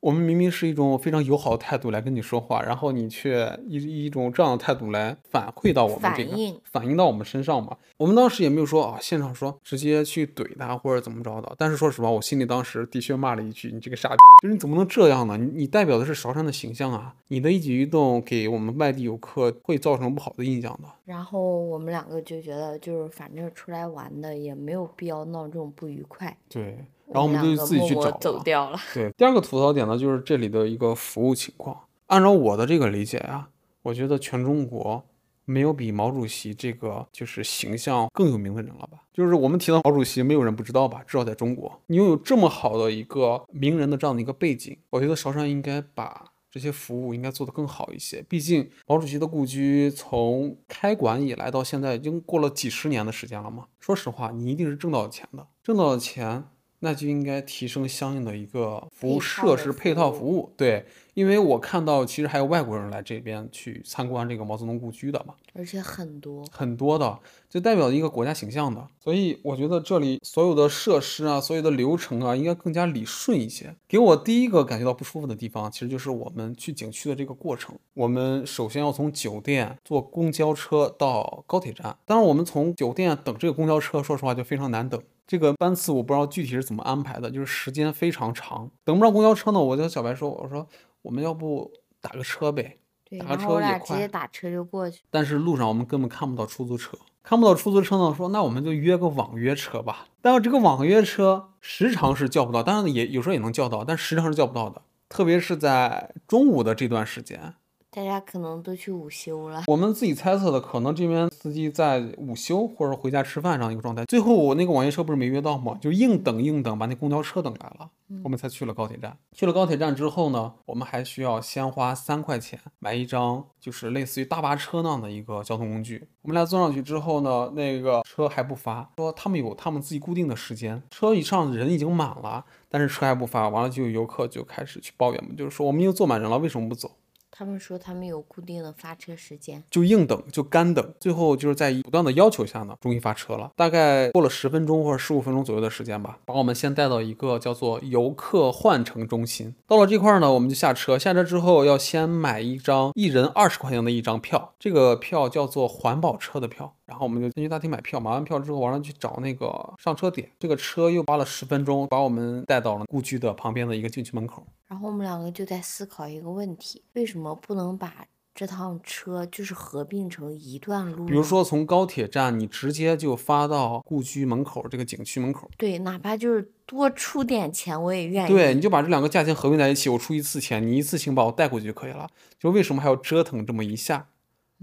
我们明明是一种非常友好的态度来跟你说话，然后你却以以一种这样的态度来反馈到我们这个反应反映到我们身上嘛。我们当时也没有说啊，现场说直接去怼他或者怎么着的。但是说实话，我心里当时的确骂了一句：“你这个傻逼，就是你怎么能这样呢？你你代表的是韶山的形象啊，你的一举一动给我们外地游客会造成不好的印象的。”然后我们两个就觉得，就是反正出来玩的也没有必要闹这种不愉快，对，然后我们就自己去找了。走掉了。对，第二个吐槽点呢，就是这里的一个服务情况。按照我的这个理解啊、我觉得全中国没有比毛主席这个就是形象更有名的人了吧？就是我们提到毛主席，没有人不知道吧？至少在中国，你拥有这么好的一个名人的这样的一个背景，我觉得韶山应该把。这些服务应该做得更好一些，毕竟毛主席的故居从开馆以来到现在已经过了几十年的时间了嘛。说实话，你一定是挣到了钱的，挣到了钱，那就应该提升相应的一个服务设施、配套服务。对，因为我看到其实还有外国人来这边去参观这个毛泽东故居的嘛，而且很多，很多的，就代表一个国家形象的。所以我觉得这里所有的设施啊，所有的流程啊，应该更加理顺一些。给我第一个感觉到不舒服的地方，其实就是我们去景区的这个过程。我们首先要从酒店坐公交车到高铁站，当然我们从酒店等这个公交车，说实话就非常难等。这个班次我不知道具体是怎么安排的，就是时间非常长，等不上公交车呢，我就和小白说，我说我们要不打个车呗。对，打个车也快直接打车就过去。但是路上我们根本看不到出租车，看不到出租车呢，说那我们就约个网约车吧。但是这个网约车时常是叫不到，当然也有时候也能叫到，但时常是叫不到的，特别是在中午的这段时间。大家可能都去午休了，我们自己猜测的，可能这边司机在午休或者回家吃饭这样一个状态。最后我那个网约车不是没约到吗？就硬等硬等，把那公交车等来了，我们才去了高铁站。去了高铁站之后呢，我们还需要先花三块钱买一张，就是类似于大巴车那样的一个交通工具。我们俩坐上去之后呢，那个车还不发，说他们有他们自己固定的时间，车一上人已经满了，但是车还不发。完了就有游客就开始去抱怨嘛，就是说我们已经坐满人了，为什么不走？他们说他们有固定的发车时间。就硬等，就干等，最后就是在不断的要求下呢，终于发车了。大概过了十分钟或者十五分钟左右的时间吧，把我们先带到一个叫做游客换乘中心。到了这块儿呢，我们就下车，下车之后要先买一张一人二十块钱的一张票，这个票叫做环保车的票。然后我们就进去大厅买票，买完票之后，完了去找那个上车点。这个车又花了十分钟，把我们带到了故居的旁边的一个景区门口。然后我们两个就在思考一个问题：为什么不能把这趟车就是合并成一段路？比如说从高铁站，你直接就发到故居门口这个景区门口。对，哪怕就是多出点钱，我也愿意。对，你就把这两个价钱合并在一起，我出一次钱，你一次性把我带过去就可以了。就为什么还要折腾这么一下？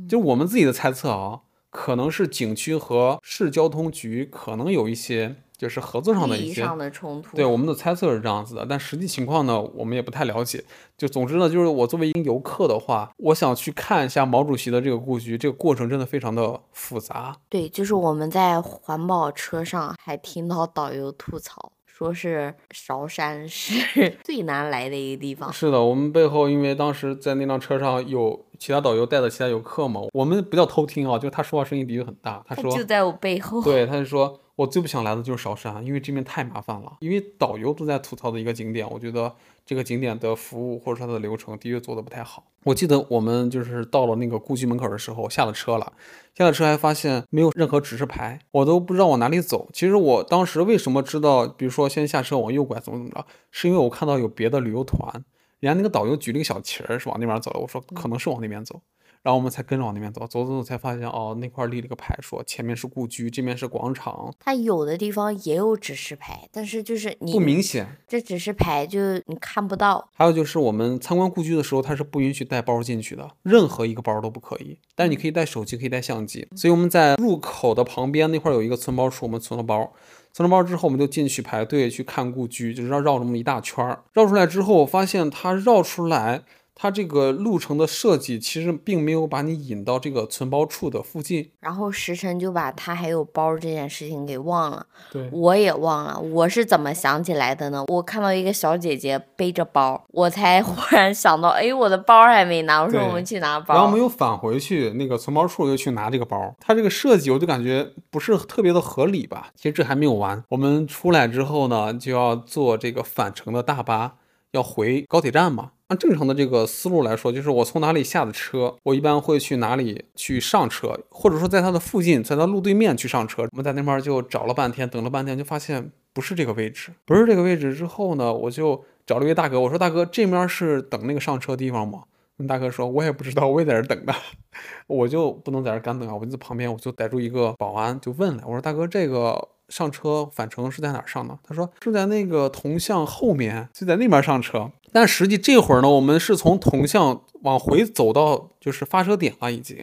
就我们自己的猜测啊，可能是景区和市交通局可能有一些就是合作上的一些上的冲突。对，我们的猜测是这样子的，但实际情况呢，我们也不太了解。就总之呢，就是我作为一个游客的话，我想去看一下毛主席的这个故居，这个过程真的非常的复杂。对，就是我们在环保车上还听到导游吐槽，说是韶山是 最难来的一个地方。是的，我们背后因为当时在那辆车上有其他导游带的其他游客嘛，我们不叫偷听啊，就是他说话声音的确很大。他说就在我背后。对，他就说。我最不想来的就是韶山，因为这边太麻烦了。因为导游都在吐槽的一个景点，我觉得这个景点的服务或者说它的流程的确做的不太好。我记得我们就是到了那个故居门口的时候，下了车了，下了车还发现没有任何指示牌，我都不知道往哪里走。其实我当时为什么知道，比如说先下车往右拐怎么怎么着，是因为我看到有别的旅游团，人家那个导游举了个小旗儿是往那边走了，我说可能是往那边走。然后我们才跟着往那边走，走走走才发现哦，那块立了个牌，说前面是故居，这边是广场。它有的地方也有指示牌，但是就是你不明显，这指示牌就你看不到。还有就是我们参观故居的时候，它是不允许带包进去的，任何一个包都不可以。但是你可以带手机，可以带相机。所以我们在入口的旁边那块有一个存包处，我们存了包。存了包之后，我们就进去排队去看故居，就是绕绕这么一大圈儿。绕出来之后，我发现它绕出来。它这个路程的设计其实并没有把你引到这个存包处的附近，然后时辰就把他还有包这件事情给忘了。对，我也忘了，我是怎么想起来的呢？我看到一个小姐姐背着包，我才 忽然想到，哎，我的包还没拿，我说我们去拿包。然后我们又返回去那个存包处，又去拿这个包。它这个设计我就感觉不是特别的合理吧？其实这还没有完，我们出来之后呢，就要坐这个返程的大巴，要回高铁站嘛。按正常的这个思路来说，就是我从哪里下的车，我一般会去哪里去上车，或者说在它的附近，在它路对面去上车。我们在那边就找了半天，等了半天，就发现不是这个位置，不是这个位置。之后呢，我就找了一位大哥，我说：“大哥，这面是等那个上车地方吗？”那大哥说：“我也不知道，我也在这等的。”我就不能在这干等啊，我就在旁边，我就逮住一个保安，就问了，我说：“大哥，这个上车返程是在哪上的？”他说：“是在那个铜像后面，就在那边上车。”但实际这会儿呢，我们是从铜像往回走到就是发车点了已经。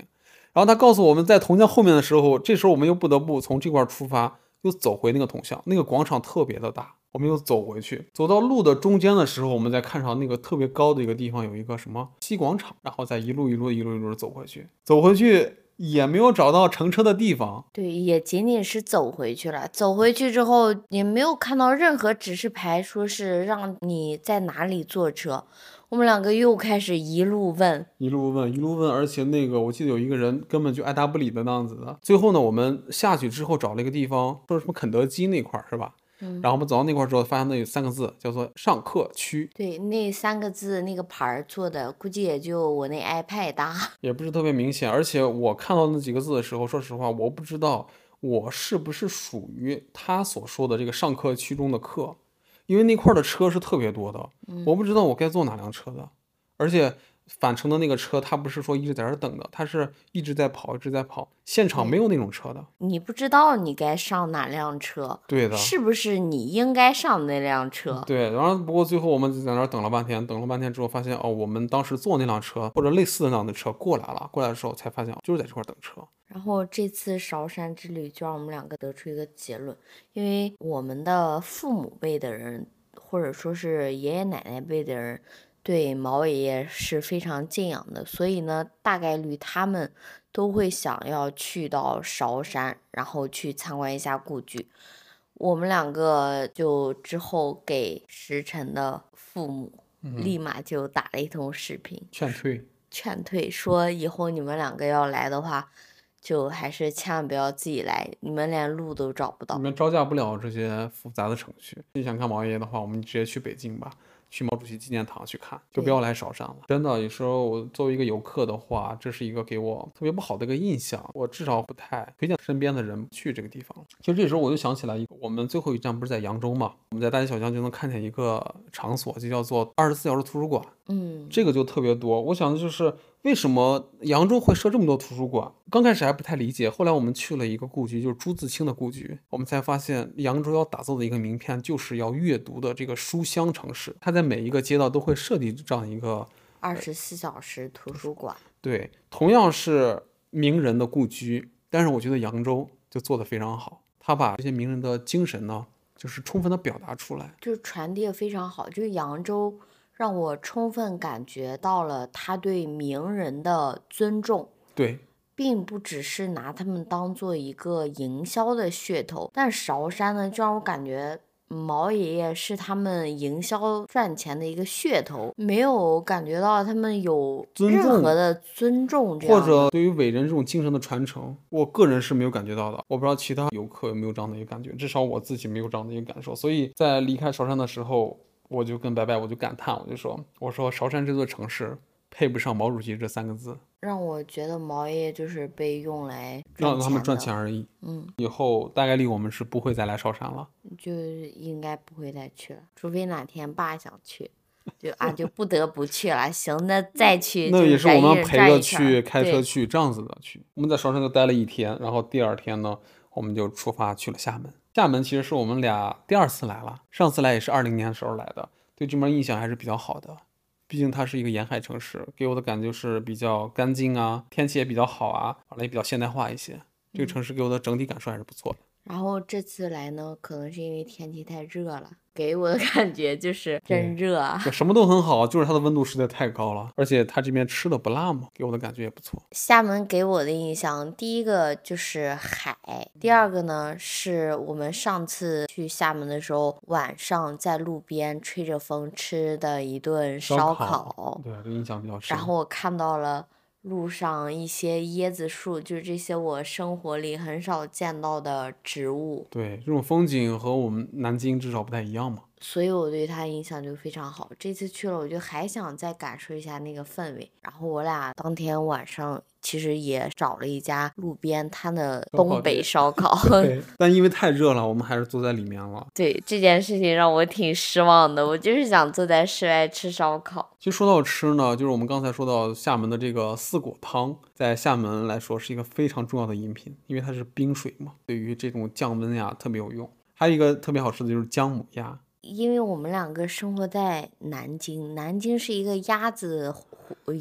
然后他告诉我们在铜像后面的时候，这时候我们又不得不从这块出发，又走回那个铜像。那个广场特别的大，我们又走回去。走到路的中间的时候，我们再看上那个特别高的一个地方，有一个什么西广场，然后再一路一路一路一路走回去，走回去。也没有找到乘车的地方，对，也仅仅是走回去了。走回去之后，也没有看到任何指示牌，说是让你在哪里坐车。我们两个又开始一路问，一路问，一路问，而且那个我记得有一个人根本就爱答不理的那样子的。最后呢，我们下去之后找了一个地方，说什么肯德基那块儿是吧？然后我们走到那块儿之后，发现那有三个字，叫做上课区。对，那三个字那个牌儿做的，估计也就我那 iPad 大，也不是特别明显。而且我看到那几个字的时候，说实话，我不知道我是不是属于他所说的这个上课区中的课，因为那块儿的车是特别多的，我不知道我该坐哪辆车的，而且。返程的那个车，他不是说一直在这等的，他是一直在跑，一直在跑。现场没有那种车的，你不知道你该上哪辆车，对的，是不是你应该上那辆车？对，然后不过最后我们在那儿等了半天，等了半天之后发现，哦，我们当时坐那辆车或者类似的那样的车过来了，过来的时候才发现就是在这块等车。然后这次韶山之旅就让我们两个得出一个结论，因为我们的父母辈的人，或者说是爷爷奶奶辈的人。对毛爷爷是非常敬仰的，所以呢，大概率他们都会想要去到韶山，然后去参观一下故居。我们两个就之后给石晨的父母立马就打了一通视频，劝退，劝退，说以后你们两个要来的话，就还是千万不要自己来，你们连路都找不到，你们招架不了这些复杂的程序。你想看毛爷爷的话，我们直接去北京吧。去毛主席纪念堂去看，就不要来韶山了。真的，有时候我作为一个游客的话，这是一个给我特别不好的一个印象。我至少不太推荐身边的人去这个地方。其实这时候我就想起来，我们最后一站不是在扬州嘛？我们在大街小巷就能看见一个场所，就叫做二十四小时图书馆。嗯，这个就特别多。我想的就是为什么扬州会设这么多图书馆？刚开始还不太理解，后来我们去了一个故居，就是朱自清的故居，我们才发现扬州要打造的一个名片就是要阅读的这个书香城市。它在每一个街道都会设立这样一个二十四小时图书馆。对，同样是名人的故居，但是我觉得扬州就做得非常好。他把这些名人的精神呢，就是充分的表达出来。就是传递的非常好。就是扬州让我充分感觉到了他对名人的尊重。对，并不只是拿他们当做一个营销的噱头，但韶山呢，就让我感觉毛爷爷是他们营销赚钱的一个噱头，没有感觉到他们有任何的尊重，这或者对于伟人这种精神的传承，我个人是没有感觉到的。我不知道其他游客有没有这样的一个感觉，至少我自己没有这样的一个感受。所以在离开韶山的时候，我就跟白白我就感叹，我就说，我说韶山这座城市配不上毛主席这三个字，让我觉得毛爷爷就是被用来让他们赚钱而已。嗯，以后大概率我们是不会再来韶山了。就应该不会再去了，除非哪天爸想去。就啊，就不得不去了。行，那再去那也是我们陪着去，开车去，这样子的去。我们在韶山就待了一天，然后第二天呢，我们就出发去了厦门。厦门其实是我们俩第二次来了，上次来也是二零年的时候来的，对这边印象还是比较好的。毕竟它是一个沿海城市，给我的感觉是比较干净啊，天气也比较好啊，完了也比较现代化一些。这个城市给我的整体感受还是不错的。然后这次来呢，可能是因为天气太热了，给我的 感觉就是真热啊。什么都很好，就是它的温度实在太高了，而且它这边吃的不辣嘛，给我的感觉也不错。厦门给我的印象，第一个就是海，第二个呢是我们上次去厦门的时候，晚上在路边吹着风吃的一顿烧烤，对，这印象比较深。然后我看到了路上一些椰子树，就是这些我生活里很少见到的植物，对这种风景和我们南京至少不太一样嘛。所以我对它印象就非常好。这次去了，我就还想再感受一下那个氛围。然后我俩当天晚上其实也找了一家路边摊的东北店烧烤。对，但因为太热了，我们还是坐在里面了。对这件事情让我挺失望的，我就是想坐在室外吃烧烤。其实说到吃呢，就是我们刚才说到厦门的这个四果汤，在厦门来说是一个非常重要的饮品，因为它是冰水嘛，对于这种降温呀特别有用。还有一个特别好吃的就是姜母鸭，因为我们两个生活在南京，南京是一个鸭子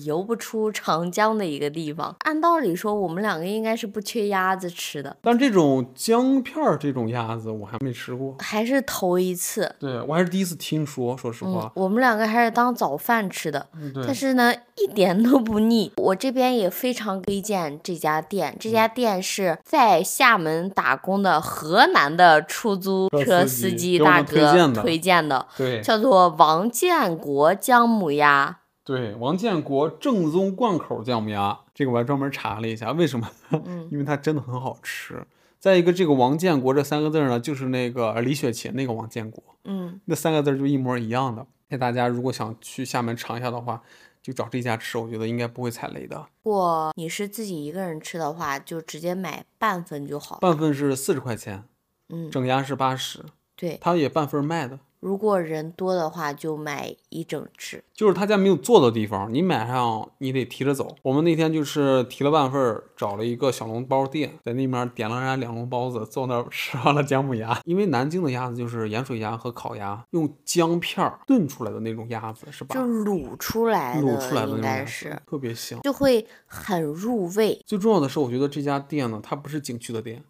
游不出长江的一个地方。按道理说，我们两个应该是不缺鸭子吃的，但这种姜片儿这种鸭子我还没吃过，还是头一次。对我还是第一次听说，说实嗯话，。我们两个还是当早饭吃的，但，是呢，一点都不腻。我这边也非常推荐这家店，这嗯家店是在厦门打工的河南的出租车车司司机大哥推荐的推荐的，对叫做王建国姜母鸭。对，王建国正宗灌口姜母鸭，这个我还专门查了一下，为什么？嗯因为它真的很好吃。再一个，这个王建国这三个字儿呢，就是那个李雪琴那个王建国，嗯，那三个字儿就一模一样的。那大家如果想去厦门尝一下的话，就找这家吃，我觉得应该不会踩雷的。如果你是自己一个人吃的话，就直接买半份就好。半份是四十块钱，嗯，整鸭是八十，对。他也半份卖的。如果人多的话，就买一整只。就是他家没有坐的地方，你买上你得提着走。我们那天就是提了半份儿，找了一个小笼包店，在那边点了人家两笼包子，坐那儿吃完了姜母鸭。因为南京的鸭子就是盐水鸭和烤鸭，用姜片儿炖出来的那种鸭子，是吧？就卤出来的，卤出来的应该是特别香。就会很入味。最重要的是，我觉得这家店呢，它不是景区的店，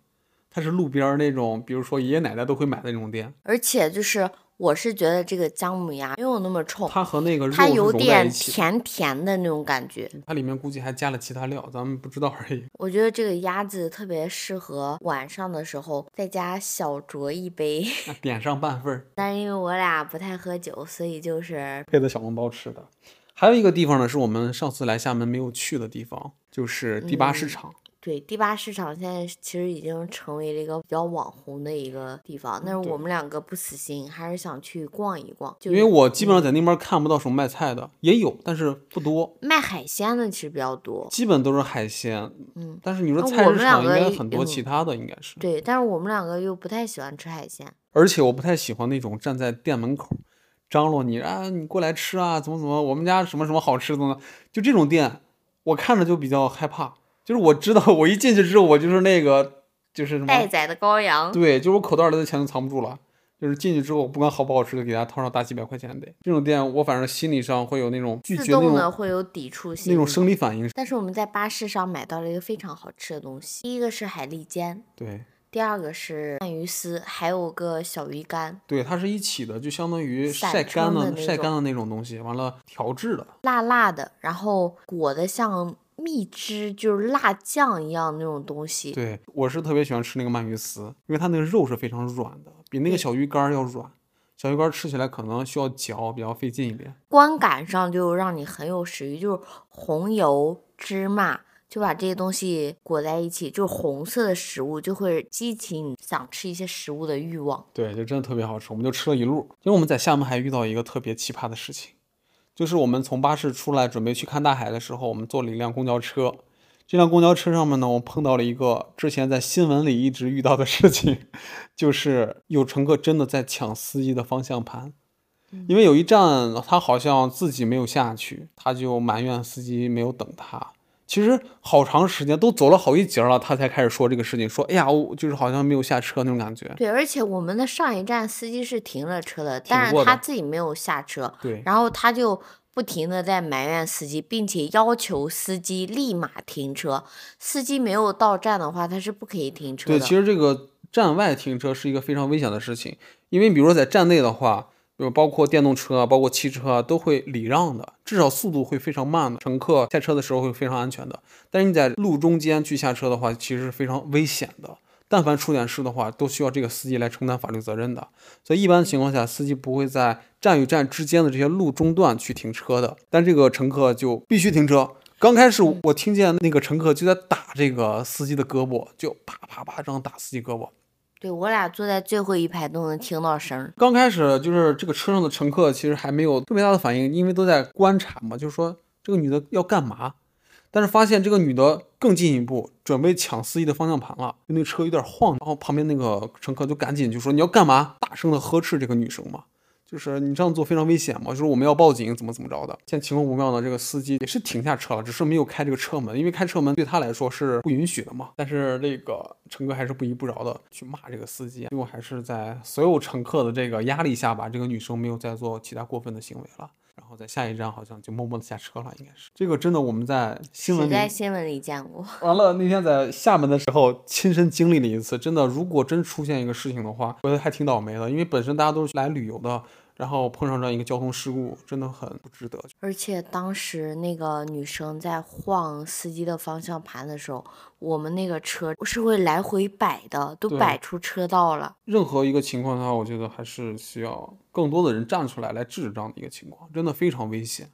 它是路边儿那种，比如说爷爷奶奶都会买的那种店。而且就是，我是觉得这个姜母鸭没有那么冲，它和那个肉它有点甜甜的那种感觉。它里面估计还加了其他料，咱们不知道而已。我觉得这个鸭子特别适合晚上的时候在家小酌一杯，点上半份儿，但是因为我俩不太喝酒，所以就是配的小笼包吃的。还有一个地方呢，是我们上次来厦门没有去的地方，就是第八市嗯场。对第八市场现在其实已经成为了一个比较网红的一个地方，但是我们两个不死心，还是想去逛一逛。就因为我基本上在那边看不到什么卖菜的，也有，但是不多，卖海鲜的其实比较多，基本都是海鲜。嗯，但是你说菜市场应该很多其他的应该是，对，但是我们两个又不太喜欢吃海鲜。而且我不太喜欢那种站在店门口张罗你啊，你过来吃啊，怎么怎么，我们家什么什么好吃的呢？就这种店，我看着就比较害怕。就是我知道，我一进去之后，我就是那个，就是什么待宰的羔羊，对，就是我口袋里的钱都藏不住了。就是进去之后，不管好不好吃，就给他掏上大几百块钱得。这种店，我反正心理上会有那种拒自绝那动的种会有抵触性。那种生理反应。但是我们在巴士上买到了一个非常好吃的东西，第一个是海蛎煎，对，第二个是鳗鱼丝，还有个小鱼干，对，它是一起的，就相当于晒干的的晒干的那种东西，完了调制的。辣辣的，然后裹的像蜜汁，就是辣酱一样那种东西。对，我是特别喜欢吃那个鳗鱼丝，因为它那个肉是非常软的，比那个小鱼干儿要软。小鱼干儿吃起来可能需要嚼，比较费劲一点。观感上就让你很有食欲，就是红油、芝麻，就把这些东西裹在一起，就是红色的食物，就会激起你想吃一些食物的欲望。对，就真的特别好吃，我们就吃了一路。因为我们在厦门还遇到一个特别奇葩的事情，就是我们从巴士出来准备去看大海的时候，我们坐了一辆公交车。这辆公交车上面呢，我碰到了一个之前在新闻里一直遇到的事情，就是有乘客真的在抢司机的方向盘。因为有一站他好像自己没有下去，他就埋怨司机没有等他。其实好长时间都走了好一截了，他才开始说这个事情，说哎呀，我就是好像没有下车那种感觉。对，而且我们的上一站司机是停了车的，但是他自己没有下车，对，然后他就不停的在埋怨司机，并且要求司机立马停车。司机没有到站的话，他是不可以停车的对，的。其实这个站外停车是一个非常危险的事情，因为比如说在站内的话，就包括电动车啊，包括汽车啊，都会礼让的，至少速度会非常慢的，乘客下车的时候会非常安全的。但是你在路中间去下车的话，其实是非常危险的。但凡出点事的话，都需要这个司机来承担法律责任的。所以一般情况下，司机不会在站与站之间的这些路中段去停车的。但这个乘客就必须停车。刚开始我听见那个乘客就在打这个司机的胳膊，就啪啪啪这样打司机胳膊。对我俩坐在最后一排都能听到声。刚开始就是这个车上的乘客其实还没有特别大的反应，因为都在观察嘛，就是说这个女的要干嘛。但是发现这个女的更进一步，准备抢司机的方向盘了，那车有点晃，然后旁边那个乘客就赶紧就说你要干嘛？大声的呵斥这个女生嘛，就是你这样做非常危险嘛，就是我们要报警，怎么怎么着的。现在情况不妙呢，这个司机也是停下车了，只是没有开这个车门，因为开车门对他来说是不允许的嘛。但是那个乘客还是不依不饶的去骂这个司机，最后还是在所有乘客的这个压力下吧，这个女生没有再做其他过分的行为了。然后在下一站好像就默默的下车了，应该是这个真的我们在新闻里在新闻里见过。完了，那天在厦门的时候，亲身经历了一次。真的，如果真出现一个事情的话，我觉得还挺倒霉的，因为本身大家都是来旅游的，然后碰上这样一个交通事故，真的很不值得。而且当时那个女生在晃司机的方向盘的时候，我们那个车是会来回摆的，都摆出车道了。任何一个情况的话，我觉得还是需要更多的人站出来来制止这样的一个情况，真的非常危险。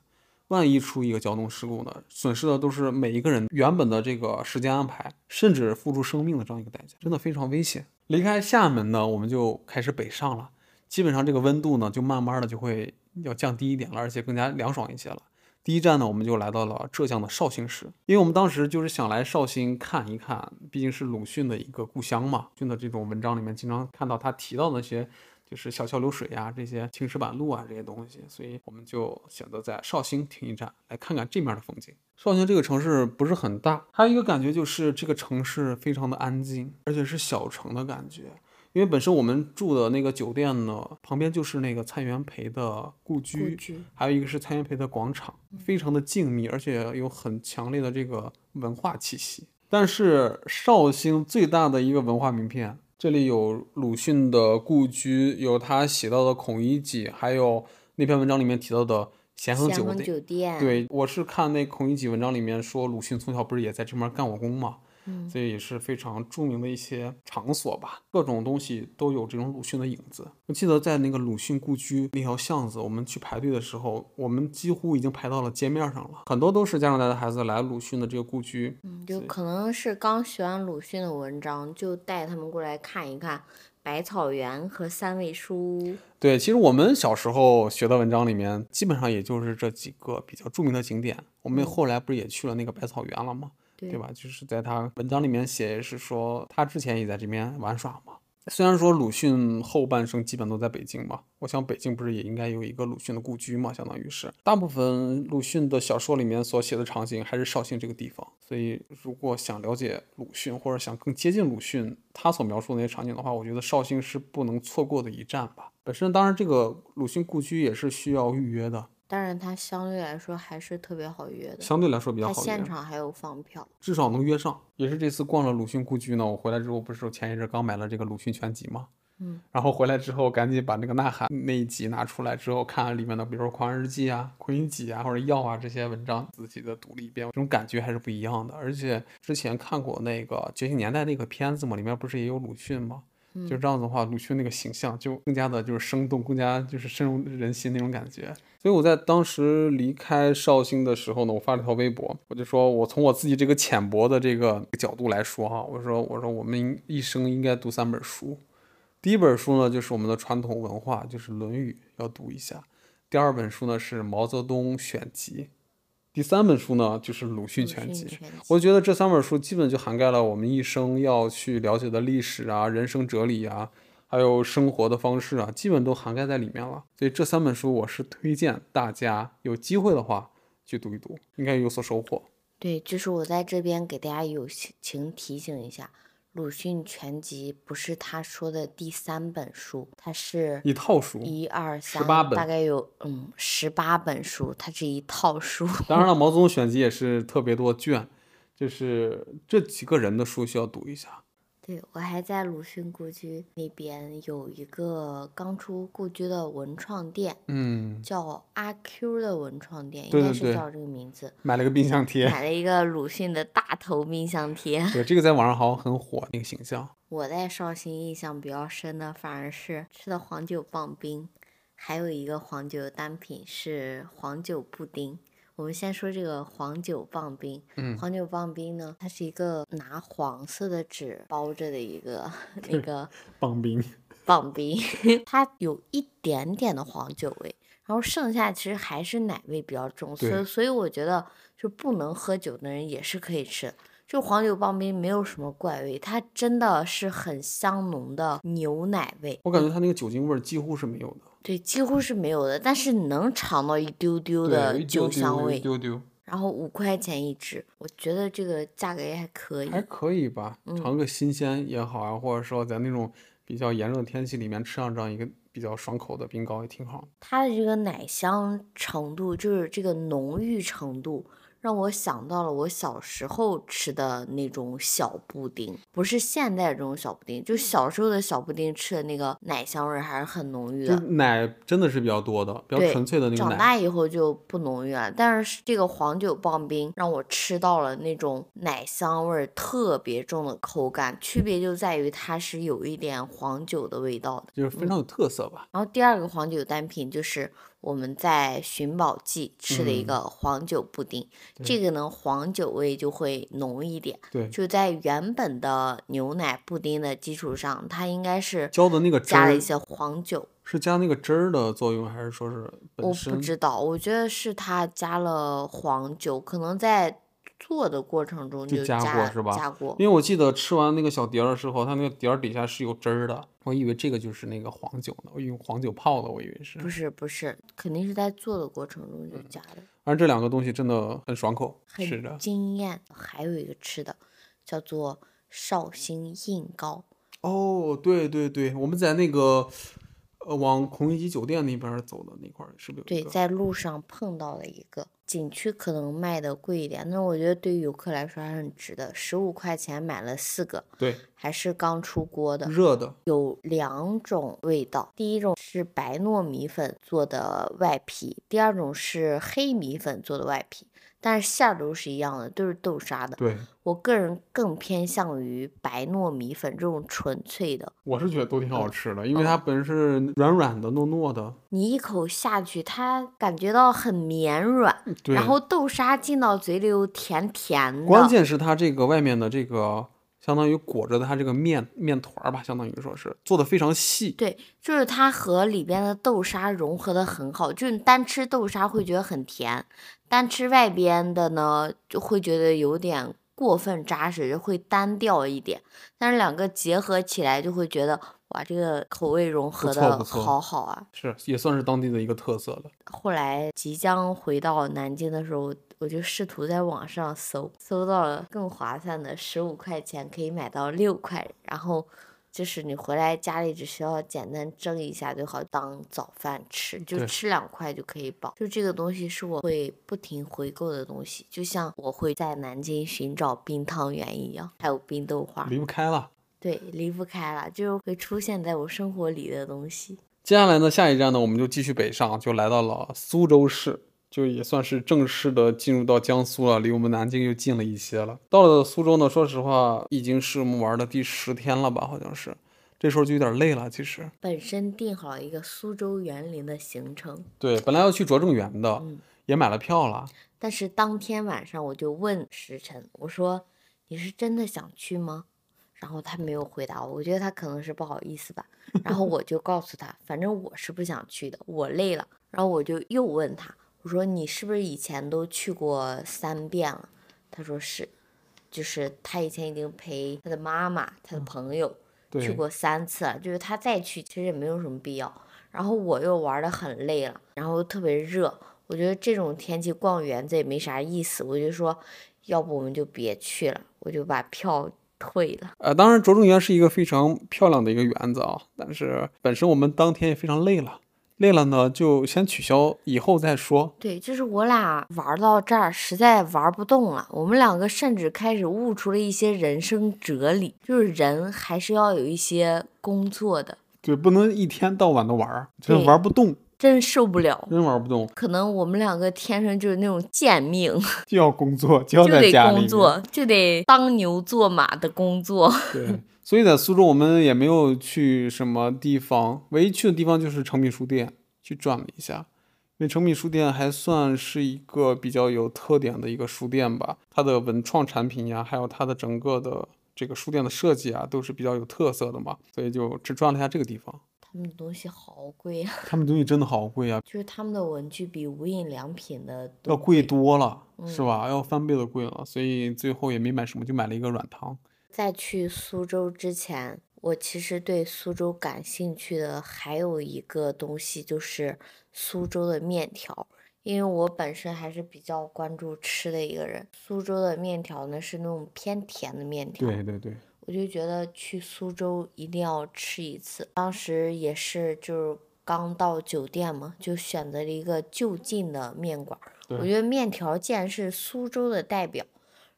万一出一个交通事故呢，损失的都是每一个人原本的这个时间安排，甚至付出生命的这样一个代价，真的非常危险。离开厦门呢，我们就开始北上了，基本上这个温度呢，就慢慢的就会要降低一点了，而且更加凉爽一些了。第一站呢，我们就来到了浙江的绍兴市，因为我们当时就是想来绍兴看一看，毕竟是鲁迅的一个故乡嘛。鲁迅的这种文章里面经常看到他提到那些，就是小桥流水呀、这些青石板路啊这些东西，所以我们就选择在绍兴停一站，来看看这面的风景。绍兴这个城市不是很大，还有一个感觉就是这个城市非常的安静，而且是小城的感觉。因为本身我们住的那个酒店呢，旁边就是那个蔡元培的故居，故居还有一个是蔡元培的广场，非常的静谧，而且有很强烈的这个文化气息。但是绍兴最大的一个文化名片，这里有鲁迅的故居，有他写到的《孔乙己》，还有那篇文章里面提到的咸亨酒店。对，我是看那《孔乙己》文章里面说，鲁迅从小不是也在这边干过工嘛，嗯所以也是非常著名的一些场所吧，各种东西都有这种鲁迅的影子。我记得在那个鲁迅故居那条巷子，我们去排队的时候，我们几乎已经排到了街面上了，很多都是家长带着孩子来鲁迅的这个故居。嗯，就可能是刚学完鲁迅的文章，就带他们过来看一看百草园和三味书。对，其实我们小时候学的文章里面，基本上也就是这几个比较著名的景点。我们嗯后来不是也去了那个百草园了吗？对吧？就是在他文章里面写是说，他之前也在这边玩耍嘛。虽然说鲁迅后半生基本都在北京嘛，我想北京不是也应该有一个鲁迅的故居嘛，相当于是大部分鲁迅的小说里面所写的场景还是绍兴这个地方。所以如果想了解鲁迅或者想更接近鲁迅他所描述的那些场景的话，我觉得绍兴是不能错过的一站吧。本身当然这个鲁迅故居也是需要预约的，当然它相对来说还是特别好约的，相对来说比较它好约，现场还有放票。至少能约上。也是这次逛了鲁迅故居呢，我回来之后不是前一阵刚买了这个鲁迅全集嘛，嗯，然后回来之后赶紧把那个《呐喊》那一集拿出来之后，看了里面的，比如说《狂人日记》啊、《昆音集》啊或者《药》啊这些文章，仔细的读了一遍，这种感觉还是不一样的。而且之前看过那个《觉醒年代》那个片子嘛，里面不是也有鲁迅吗？就这样子的话，鲁迅那个形象就更加的就是生动，更加就是深入人心那种感觉。所以我在当时离开绍兴的时候呢，我发了条微博，我就说我从我自己这个浅薄的这个角度来说哈，我说我说我们一生应该读三本书，第一本书呢就是我们的传统文化，就是《论语》要读一下；第二本书呢是毛泽东选集；第三本书呢就是鲁迅全集。我觉得这三本书基本就涵盖了我们一生要去了解的历史啊、人生哲理啊，还有生活的方式啊，基本都涵盖在里面了。所以这三本书我是推荐大家有机会的话去读一读，应该有所收获。对，就是我在这边给大家友情提醒一下，鲁迅全集不是他说的第三本书，它是一套书，一二三，十八本大概有嗯十八本书，它是一套书。当然了，毛泽东 选集也是特别多卷，就是这几个人的书需要读一下。对我还在鲁迅故居那边有一个刚出故居的文创店，嗯，叫阿 Q 的文创店，对对对应该是叫这个名字。买了个冰箱贴，买了一个鲁迅的大头冰箱贴。对，这个在网上好像很火，那个形象。我在绍兴印象比较深的反而是吃的黄酒棒冰，还有一个黄酒单品是黄酒布丁。我们先说这个黄酒棒冰，嗯。黄酒棒冰呢，它是一个拿黄色的纸包着的一个那个棒 冰，棒冰，它有一点点的黄酒味，然后剩下其实还是奶味比较重，所以所以我觉得就不能喝酒的人也是可以吃。就黄酒棒冰没有什么怪味，它真的是很香浓的牛奶味，我感觉它那个酒精味儿几乎是没有的。对，几乎是没有的，但是能尝到一丢丢的酒香味。丢丢，然后五块钱一支，我觉得这个价格也还可以。还可以吧，嗯尝个新鲜也好啊，或者说在那种比较炎热的天气里面吃上这样一个比较爽口的冰糕也挺好。它的这个奶香程度，就是这个浓郁程度，让我想到了我小时候吃的那种小布丁，不是现在这种小布丁，就小时候的小布丁吃的那个奶香味儿还是很浓郁的。奶真的是比较多的，比较纯粹的那个长。大以后就不浓郁了，但是这个黄酒棒冰让我吃到了那种奶香味儿特别重的口感，区别就在于它是有一点黄酒的味道的。就是非常有特色吧。然后第二个黄酒单品就是我们在寻宝记吃的一嗯个黄酒布丁，这个呢黄酒味就会浓一点，对，就在原本的牛奶布丁的基础上，它应该是浇的那个汁加了一些黄酒，是加那个汁儿的作用，还是说是我？不知道，我觉得是它加了黄酒，可能在做的过程中就加加过是吧加过，因为我记得吃完那个小碟儿的时候，它那个碟儿底下是有汁儿的，我以为这个就是那个黄酒呢，我用黄酒泡的，我以为是。不是不是，肯定是在做的过程中就加的。反正这两个东西真的很爽口，吃很着。惊艳。还有一个吃的叫做绍兴印糕，哦，对对对，我们在那个呃往孔乙己酒店那边走的那块儿，是不是有对，在路上碰到了一个。景区可能卖的贵一点，但是我觉得对于游客来说还是很值的，十五块钱买了四个，对，还是刚出锅的，热的，有两种味道，第一种是白糯米粉做的外皮，第二种是黑米粉做的外皮，但是馅儿都是一样的，都是豆沙的。对，我个人更偏向于白糯米粉这种纯粹的，我是觉得都挺好嗯吃的，因为它本身是软软的、糯糯的，你一口下去，它感觉到很绵软，然后豆沙进到嘴里又甜甜的。关键是它这个外面的这个相当于裹着它这个面面团儿吧，相当于说是做的非常细。对，就是它和里边的豆沙融合的很好，就是你单吃豆沙会觉得很甜，单吃外边的呢就会觉得有点过分扎实，会单调一点。但是两个结合起来就会觉得哇，这个口味融合的好好啊。是，也算是当地的一个特色了。后来即将回到南京的时候，我就试图在网上搜，搜到了更划算的，十五块钱可以买到六块，然后就是你回来家里只需要简单蒸一下就好当早饭吃，就吃两块就可以饱。就这个东西是我会不停回购的东西，就像我会在南京寻找冰汤圆一样，还有冰豆花，离不开了。对，离不开了，就是会出现在我生活里的东西。接下来呢，下一站呢，我们就继续北上，就来到了苏州市，就也算是正式的进入到江苏了，离我们南京又近了一些了。到了苏州呢，说实话，已经是我们玩的第十天了吧，好像是。这时候就有点累了，其实。本身定好了一个苏州园林的行程，对，本来要去拙政园的，嗯也买了票了。但是当天晚上我就问石晨，我说你是真的想去吗？然后他没有回答我，我觉得他可能是不好意思吧。然后我就告诉他，反正我是不想去的，我累了。然后我就又问他，我说你是不是以前都去过三遍了？他说是，就是他以前已经陪他的妈妈、他的朋友对，去过三次了，就是他再去其实也没有什么必要。然后我又玩的很累了，然后特别热，我觉得这种天气逛园子也没啥意思，我就说，要不我们就别去了，我就把票退了。呃，当然拙政园是一个非常漂亮的一个园子啊，但是本身我们当天也非常累了，累了呢就先取消，以后再说。对，就是我俩玩到这儿，实在玩不动了。我们两个甚至开始悟出了一些人生哲理，就是人还是要有一些工作的，对，不能一天到晚的玩儿，真对玩不动，真受不了。真玩不动，可能我们两个天生就是那种贱命，就要工作，就要在家。工作，就得当牛做马的工作。对，所以在苏州我们也没有去什么地方，唯一去的地方就是诚品书店去转了一下。因为诚品书店还算是一个比较有特点的一个书店吧，它的文创产品呀，还有它的整个的这个书店的设计啊，都是比较有特色的嘛，所以就只转了一下这个地方。他们的东西好贵啊，他们东西真的好贵啊，就是他们的文具比无印良品的要贵多了，嗯是吧？要翻倍的贵了，所以最后也没买什么，就买了一个软糖。在去苏州之前，我其实对苏州感兴趣的还有一个东西，就是苏州的面条。因为我本身还是比较关注吃的一个人，苏州的面条呢是那种偏甜的面条，对对对，我就觉得去苏州一定要吃一次。当时也是就是刚到酒店嘛，就选择了一个就近的面馆儿。我觉得面条既然是苏州的代表，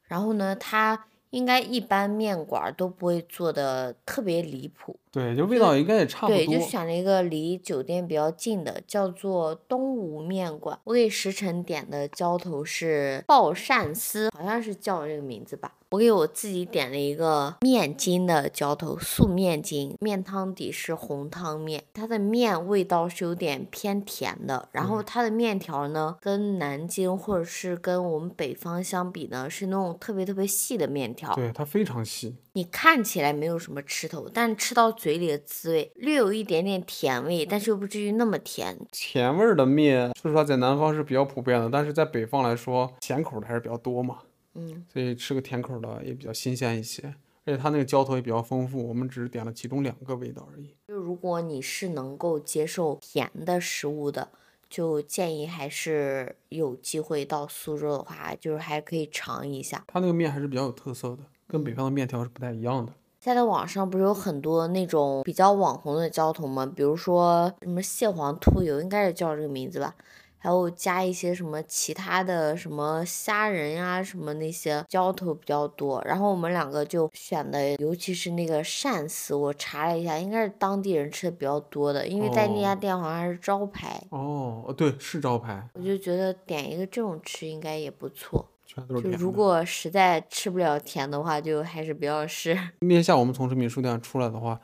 然后呢，它应该一般面馆都不会做的特别离谱。对，就味道应该也差不多对，就。选了一个离酒店比较近的，叫做东吴面馆。我给石晨点的浇头是爆鳝丝，好像是叫这个名字吧。我给我自己点了一个面筋的浇头，素面筋，面汤底是红汤面，它的面味道是有点偏甜的，然后它的面条呢，跟南京或者是跟我们北方相比呢，是那种特别特别细的面条。对，它非常细。你看起来没有什么吃头，但吃到嘴里的滋味略有一点点甜味，但是又不至于那么甜。甜味儿的面，说实话，在南方是比较普遍的，但是在北方来说，咸口的还是比较多嘛，嗯，所以吃个甜口的也比较新鲜一些。而且它那个浇头也比较丰富，我们只是点了其中两个味道而已。就如果你是能够接受甜的食物的，就建议还是有机会到苏州的话，就是还可以尝一下。它那个面还是比较有特色的，跟北方的面条是不太一样的。现在网上不是有很多那种比较网红的浇头吗？比如说什么蟹黄兔油，应该是叫这个名字吧。还有加一些什么其他的什么虾仁呀、什么那些浇头比较多。然后我们两个就选的，尤其是那个鳝丝，我查了一下，应该是当地人吃的比较多的，因为在那家哦店好像是招牌。哦，呃对，是招牌，我就觉得点一个这种吃应该也不错。就。如果实在吃不了甜的话，就还是不要试。那天下午我们从诚品书店出来的话，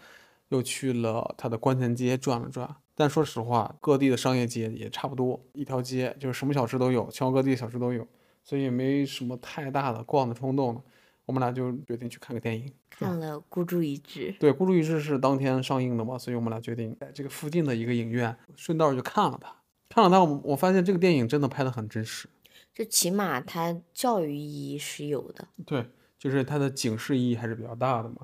又去了它的关前街转了转。但说实话，各地的商业街也差不多，一条街就是什么小吃都有，全国各地的小吃都有，所以也没什么太大的逛的冲动了。我们俩就决定去看个电影。看了《孤注一掷》，对，《孤注一掷》是当天上映的嘛，所以我们俩决定在这个附近的一个影院，顺道就看了它。看了它，我我发现这个电影真的拍得很真实。就起码它教育意义是有的。对，就是它的警示意义还是比较大的嘛。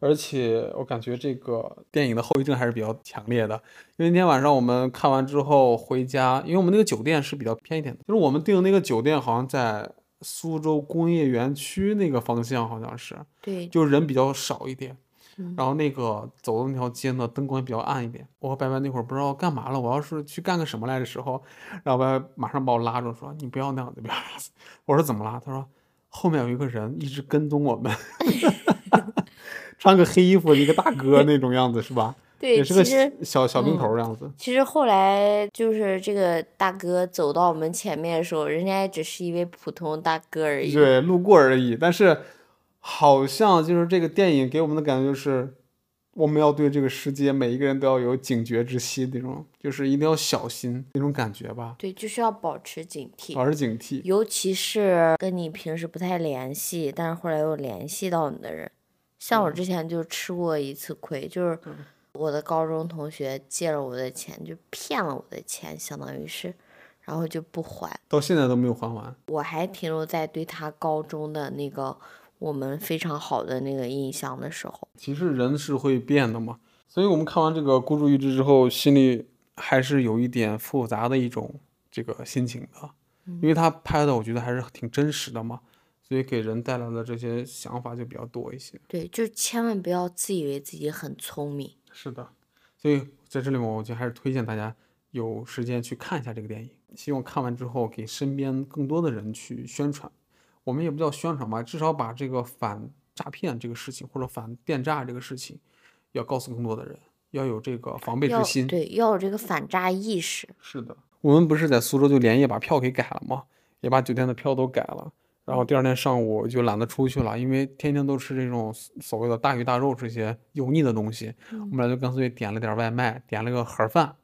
而且我感觉这个电影的后遗症还是比较强烈的，因为那天晚上我们看完之后回家，因为我们那个酒店是比较偏一点的，就是我们订的那个酒店好像在苏州工业园区那个方向，好像是，对，就人比较少一点。嗯然后那个走的那条街呢，灯光也比较暗一点。我和白白那会儿不知道干嘛了，我要是去干个什么来的时候，然后白白马上把我拉住说：“你不要那样子，不要那样。”我说：“怎么啦？”他说：“后面有一个人一直跟踪我们，穿个黑衣服的一个大哥那种样子，是吧？对，也是个小小兵嗯头儿这样子。其实后来就是这个大哥走到我们前面的时候，人家也只是一位普通大哥而已。对，路过而已。但是好像就是这个电影给我们的感觉就是，我们要对这个世界每一个人都要有警觉之心，那种就是一定要小心那种感觉吧，对，就是要保持警惕，保持警惕。尤其是跟你平时不太联系，但是后来又联系到你的人。像我之前就吃过一次亏，就是我的高中同学借了我的钱，就骗了我的钱，相当于是，然后就不还。到现在都没有还完。我还停留在对他高中的那个我们非常好的那个印象的时候。其实人是会变的嘛，所以我们看完这个孤注一掷之后，心里还是有一点复杂的一种这个心情的，因为他拍的我觉得还是挺真实的嘛，所以给人带来的这些想法就比较多一些。对，就千万不要自以为自己很聪明。是的，所以在这里面，我就还是推荐大家有时间去看一下这个电影。希望看完之后给身边更多的人去宣传。我们也不叫宣传吧，至少把这个反诈骗这个事情或者反电诈这个事情，要告诉更多的人，要有这个防备之心。对，要有这个反诈意识。是的，我们不是在苏州就连夜把票给改了吗？也把酒店的票都改了。然后第二天上午就懒得出去了，因为天天都吃这种所谓的大鱼大肉这些油腻的东西，我们俩就干脆点了点外卖，点了个盒饭，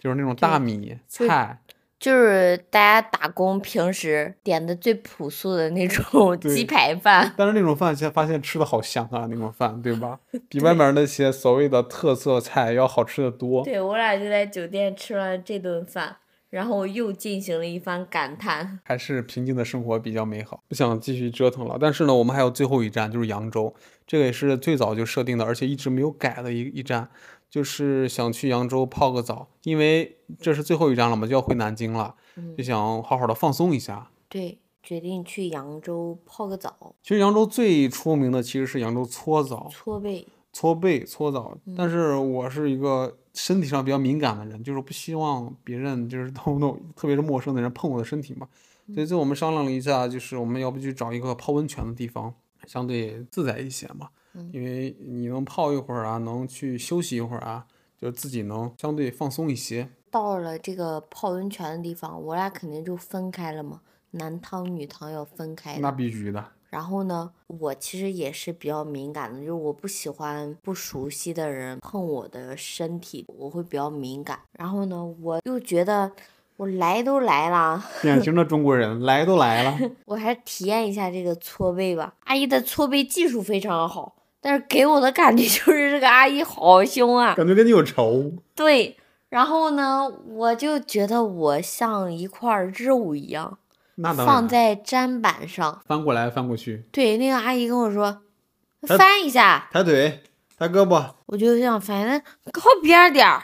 就是那种大米菜，就是大家打工平时点的最朴素的那种鸡排饭。但是那种饭现在发现吃的好香啊，那种饭对吧？比外面那些所谓的特色菜要好吃的多。对我俩就在酒店吃了这顿饭，然后又进行了一番感叹。还是平静的生活比较美好，不想继续折腾了。但是呢，我们还有最后一站，就是扬州，这个也是最早就设定的，而且一直没有改的一一站，就是想去扬州泡个澡，因为这是最后一站了嘛，就要回南京了，就想好好的放松一下。对，决定去扬州泡个澡，其实扬州最出名的其实是扬州搓澡、搓背。搓背、搓澡，但是我是一个身体上比较敏感的人，就是不希望别人就是动不动，特别是陌生的人碰我的身体嘛。所以最后我们商量了一下，就是我们要不去找一个泡温泉的地方，相对自在一些嘛。因为你能泡一会儿啊，能去休息一会儿啊，就自己能相对放松一些。到了这个泡温泉的地方，我俩肯定就分开了嘛，男汤女汤要分开那。必须的，然后呢，我其实也是比较敏感的，就是我不喜欢不熟悉的人碰我的身体，我会比较敏感。然后呢，我又觉得我来都来了，典型的中国人，来都来了，我还体验一下这个搓背吧。阿姨的搓背技术非常好，但是给我的感觉就是这个阿姨好凶啊。感觉跟你有仇。对，然后呢，我就觉得我像一块肉一样那，放在砧板上。翻过来翻过去，对，那个阿姨跟我说哎翻一下，抬腿，抬胳膊，我就想反正靠边点儿。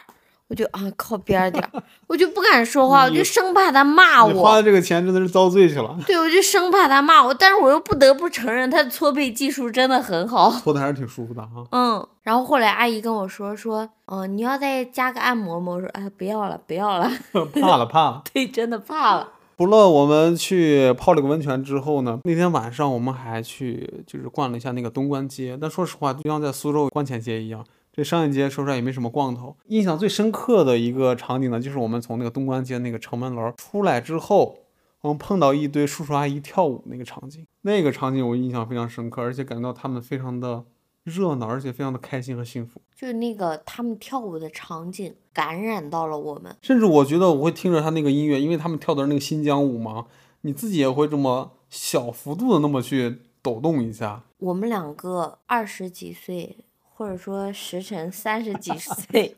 我就啊靠边儿点儿，我就不敢说话，我就生怕他骂我。你花的这个钱真的是遭罪去了，对，我就生怕他骂我，但是我又不得不承认他的搓背技术真的很好。搓的还是挺舒服的哈。嗯，然后后来阿姨跟我说说，嗯、你要再加个按摩吗？我说哎不要了，不要了。怕了怕了。对，真的怕了。除了我们去泡了个温泉之后呢，那天晚上我们还去就是逛了一下那个东关街。但说实话，就像在苏州关前街一样，这商业街说实话也没什么逛头。印象最深刻的一个场景呢，就是我们从那个东关街那个城门楼出来之后，我们碰到一堆叔叔阿姨跳舞那个场景。那个场景我印象非常深刻，而且感觉到他们非常的热闹，而且非常的开心和幸福。就是那个他们跳舞的场景感染到了我们。甚至我觉得我会听着他那个音乐，因为他们跳的是那个新疆舞嘛，你自己也会这么小幅度的那么去抖动一下。我们两个二十几岁，或者说时辰三十几岁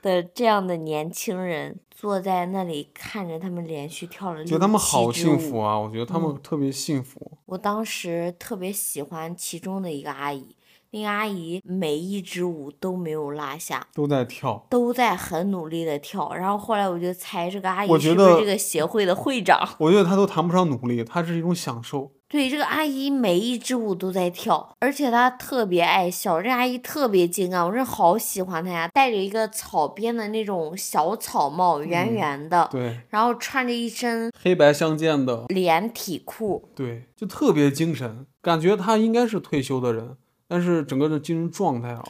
的这样的年轻人，坐在那里看着他们连续跳了觉得他们好幸福啊！我觉得他们特别幸福。我当时特别喜欢其中的一个阿姨，那个阿姨每一支舞都没有落下，都在跳，都在很努力的跳。然后后来我就猜这个阿姨我觉得是不是这个协会的会长？我觉得她都谈不上努力，她是一种享受。对，这个阿姨每一支舞都在跳，而且她特别爱笑。这阿姨特别精干，我真好喜欢她呀！戴着一个草编的那种小草帽，圆圆的，对，然后穿着一身黑白相间的，连体裤，对，就特别精神，感觉她应该是退休的人，但是整个的精神状态啊，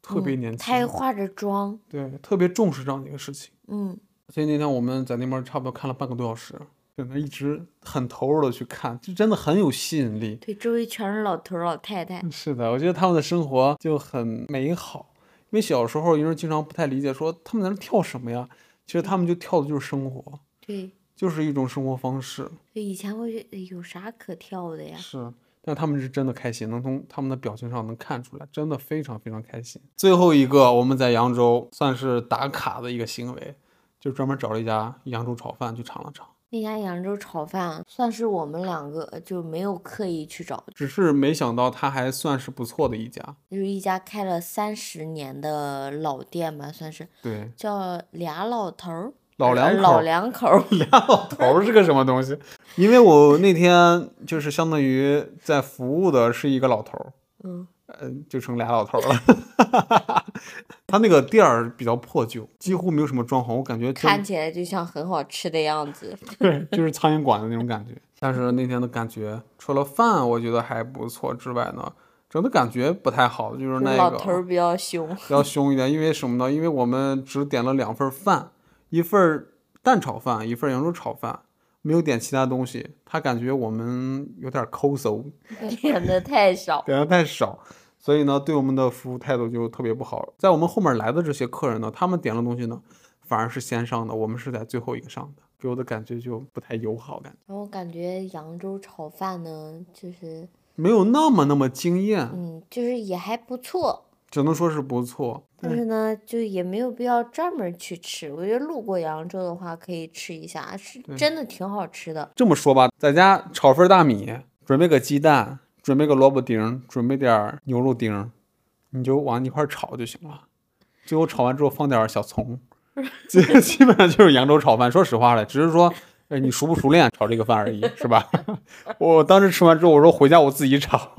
特别年轻。她还化着妆，对，特别重视这样的一个事情。嗯，所以那天我们在那边差不多看了半个多小时。在那一直很投入的去看，就真的很有吸引力。对，周围全是老头老太太。是的，我觉得他们的生活就很美好。因为小时候，有人经常不太理解，说他们在那跳什么呀？其实他们就跳的就是生活。对，就是一种生活方式。对，以前我觉得有啥可跳的呀？是，但他们是真的开心，能从他们的表情上能看出来，真的非常非常开心。最后一个，我们在扬州算是打卡的一个行为，就专门找了一家扬州炒饭去尝了尝。那家扬州炒饭算是我们两个就没有刻意去找，只是没想到它还算是不错的一家，就是一家开了三十年的老店吧，算是。对。叫俩老头儿。老两口。老两 口儿。俩老头儿是个什么东西？因为我那天就是相当于在服务的是一个老头儿。嗯。嗯，就成俩老头了。他那个店儿比较破旧，几乎没有什么装潢，我感觉看起来就像很好吃的样子。对，就是苍蝇馆的那种感觉。但是那天的感觉，除了饭我觉得还不错之外呢，整的感觉不太好，就是那个老头比较凶，比较凶一点。因为什么呢？因为我们只点了两份饭，一份蛋炒饭，一份扬州炒饭。没有点其他东西，他感觉我们有点抠搜，点的太少，点的太少，所以呢，对我们的服务态度就特别不好。在我们后面来的这些客人呢，他们点的东西呢，反而是先上的，我们是在最后一个上的，给我的感觉就不太友好，感觉。然后感觉扬州炒饭呢，就是没有那么那么惊艳，嗯，就是也还不错。只能说是不错，但是呢，就也没有必要专门去吃。我觉得路过扬州的话，可以吃一下，是真的挺好吃的。这么说吧，在家炒份大米，准备个鸡蛋，准备个萝卜丁，准备点牛肉丁，你就往一块炒就行了。最后炒完之后放点小葱，基基本上就是扬州炒饭。说实话了，只是说。哎，你熟不熟练炒这个饭而已，是吧？我当时吃完之后，我说回家我自己炒，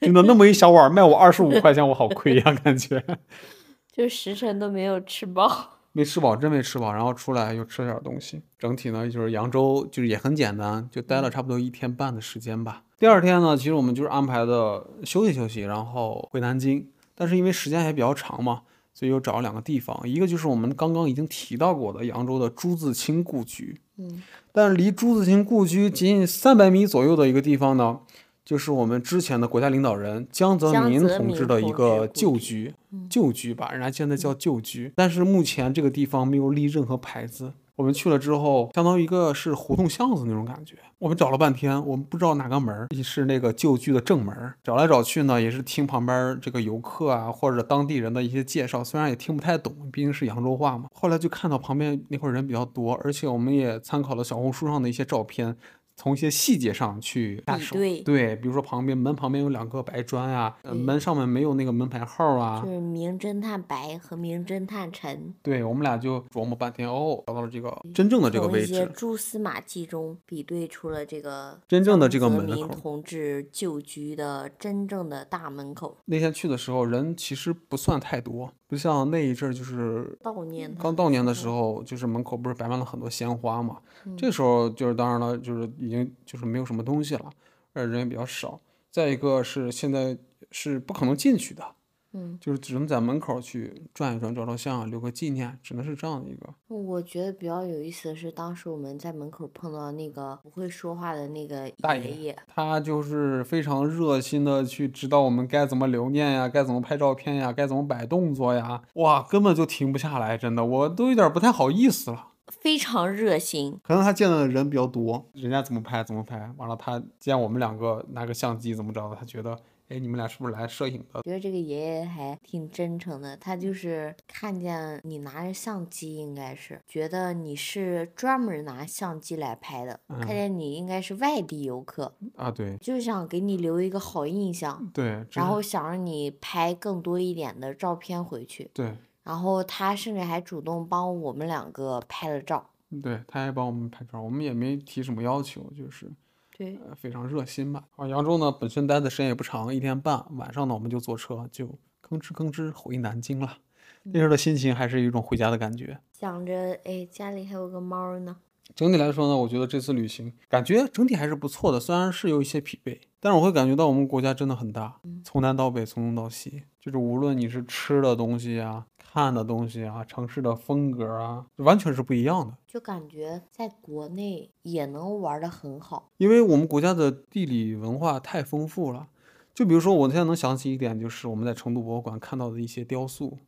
真的那么一小碗卖我二十五块钱，我好亏呀，感觉。就时辰都没有吃饱，没吃饱，真没吃饱。然后出来又吃了点东西，整体呢就是扬州就是也很简单，就待了差不多一天半的时间吧。第二天呢，其实我们就是安排的休息休息，然后回南京。但是因为时间还比较长嘛，所以又找了两个地方，一个就是我们刚刚已经提到过的扬州的朱自清故居。嗯，但离朱自清故居仅三百米左右的一个地方呢，就是我们之前的国家领导人江泽民同志的一个旧居，旧居吧，人家现在叫旧居，但是目前这个地方没有立任何牌子。我们去了之后，相当于一个是胡同巷子那种感觉。我们找了半天，我们不知道哪个门是那个旧居的正门。找来找去呢，也是听旁边这个游客啊或者当地人的一些介绍，虽然也听不太懂，毕竟是扬州话嘛。后来就看到旁边那块人比较多，而且我们也参考了小红书上的一些照片。从一些细节上去比对，对，比如说旁边门旁边有两个白砖啊，门上面没有那个门牌号啊，就是名侦探白和名侦探陈。对我们俩就琢磨半天，哦，找到了这个真正的这个位置。从一些蛛丝马迹中比对出了这个真正的这个门口。同志旧居的真正的大门口。那天去的时候人其实不算太多，不像那一阵儿就是悼念刚悼念的时候，就是门口不是摆满了很多鲜花嘛。这时候就是当然了，就是已经就是没有什么东西了，而人也比较少。再一个是现在是不可能进去的，嗯，就是只能在门口去转一转，照照相，留个纪念，只能是这样的一个。我觉得比较有意思的是，当时我们在门口碰到那个不会说话的那个爷爷，他就是非常热心的去指导我们该怎么留念呀，该怎么拍照片呀，该怎么摆动作呀，哇，根本就停不下来，真的，我都有点不太好意思了。非常热心，可能他见的人比较多，人家怎么拍怎么拍，完了他见我们两个拿个相机怎么着的，他觉得，哎，你们俩是不是来摄影的？觉得这个爷爷还挺真诚的，他就是看见你拿着相机，应该是觉得你是专门拿相机来拍的，看见你应该是外地游客啊，对，就是想给你留一个好印象，对，然后想让你拍更多一点的照片回去，对。然后他甚至还主动帮我们两个拍了照，对，他还帮我们拍照，我们也没提什么要求，就是，对，呃非常热心吧。啊，扬州呢本身待的时间也不长，一天半，晚上呢我们就坐车就吭哧吭哧回南京了。那时候的心情还是一种回家的感觉。想着哎，家里还有个猫呢。整体来说呢，我觉得这次旅行感觉整体还是不错的，虽然是有一些疲惫，但是我会感觉到我们国家真的很大，从南到北，从东到西，就是无论你是吃的东西啊、看的东西啊、城市的风格啊，完全是不一样的。就感觉在国内也能玩的很好。因为我们国家的地理文化太丰富了，就比如说我现在能想起一点，就是我们在成都博物馆看到的一些雕塑，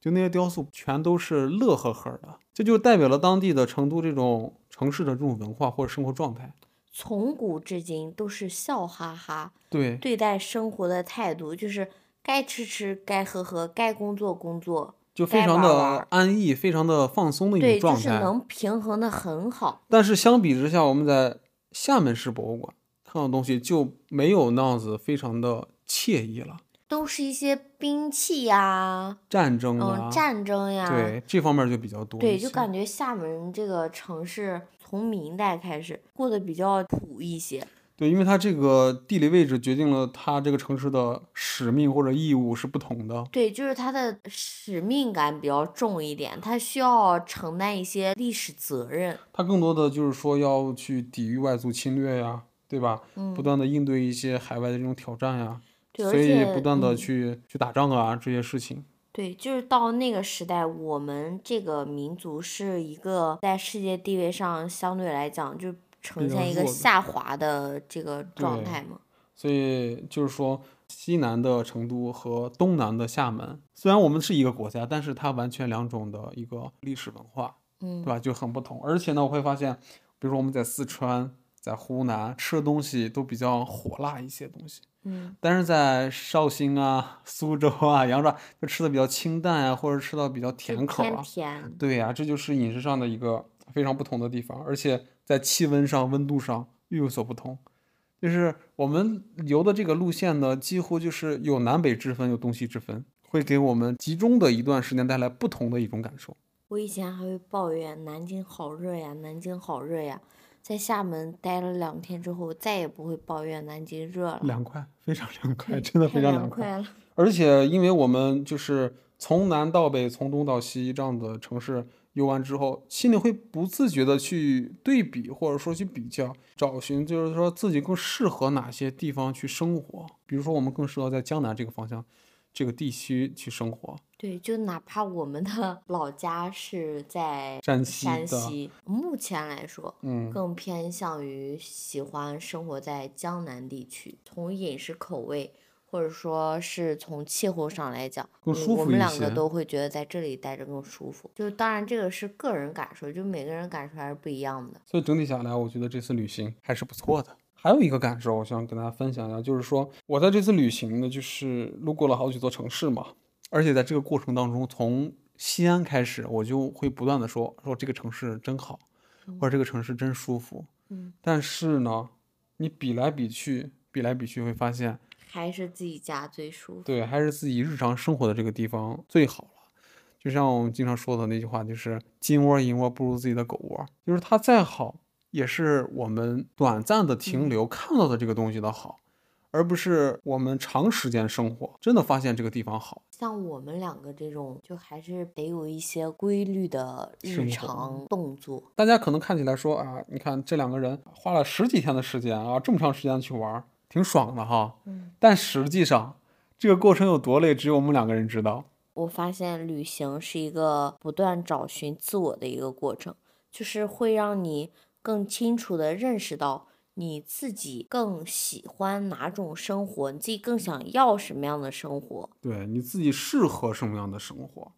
就那些雕塑全都是乐呵呵的，这就代表了当地的成都这种城市的这种文化或者生活状态。从古至今都是笑哈哈对，对待生活的态度，就是该吃吃，该喝喝，该工作工作，就非常的安逸，非常的放松的一对，就是种状态。能平衡的很好。但是相比之下，我们在厦门市博物馆看到东西就没有那样子非常的惬意了。都是一些兵器呀，战争啊，嗯，战争呀，对这方面就比较多对，就感觉厦门这个城市从明代开始过得比较苦一些。对，因为它这个地理位置决定了它这个城市的使命或者义务是不同的。对，就是它的使命感比较重一点，它需要承担一些历史责任。它更多的就是说要去抵御外族侵略呀，对吧？嗯不断的应对一些海外的这种挑战呀，对，所以不断的嗯去、去打仗啊这些事情。对，就是到那个时代，我们这个民族是一个在世界地位上相对来讲就呈现一个下滑的这个状态嘛。所以就是说，西南的成都和东南的厦门，虽然我们是一个国家，但是它完全两种的一个历史文化，嗯对，吧？就很不同。而且呢，我会发现，比如说我们在四川、在湖南吃的东西都比较火辣一些东西，嗯，但是在绍兴啊、苏州啊、扬州啊就吃的比较清淡啊，或者吃到比较甜口啊。甜。对呀、这就是饮食上的一个非常不同的地方，而且在气温上、温度上又有所不同。就是我们游的这个路线呢，几乎就是有南北之分，有东西之分，会给我们集中的一段时间带来不同的一种感受。我以前还会抱怨南京好热呀，南京好热呀。在厦门待了两天之后，我再也不会抱怨南京热了，凉快，非常凉 快，真的非常快。凉快了。而且因为我们就是从南到北，从东到西这样的城市游完之后，心里会不自觉的去对比，或者说去比较，找寻就是说自己更适合哪些地方去生活。比如说，我们更适合在江南这个方向、这个地区去生活。对，就哪怕我们的 老家是在山西山西，目前来说，嗯，更偏向于喜欢生活在江南地区。从饮食口味，或者说是从气候上来讲，更嗯我们舒服一些两个都会觉得在这里待着更舒服。就当然这个是个人感受，就每个人感受还是不一样的。所以整体下来，我觉得这次旅行还是不错的。还有一个感受，我想跟大家分享一下，就是说我在这次旅行呢，就是路过了好几座城市嘛，而且在这个过程当中，从西安开始，我就会不断的说说这个城市真好，或者这个城市真舒服。嗯，但是呢，你比来比去，比来比去会发现，还是自己家最舒服。对，还是自己日常生活的这个地方最好了。就像我们经常说的那句话，就是“金窝银窝不如自己的狗窝”，就是它再好，也是我们短暂的停留看到的这个东西的好，而不是我们长时间生活真的发现这个地方好。像我们两个这种，就还是得有一些规律的日常动作。大家可能看起来说啊，你看这两个人花了十几天的时间啊，这么长时间去玩儿，挺爽的哈。嗯，但实际上这个过程有多累，只有我们两个人知道。我发现旅行是一个不断找寻自我的一个过程，就是会让你更清楚的认识到你自己更喜欢哪种生活，你自己更想要什么样的生活。对你自己适合什么样的生活，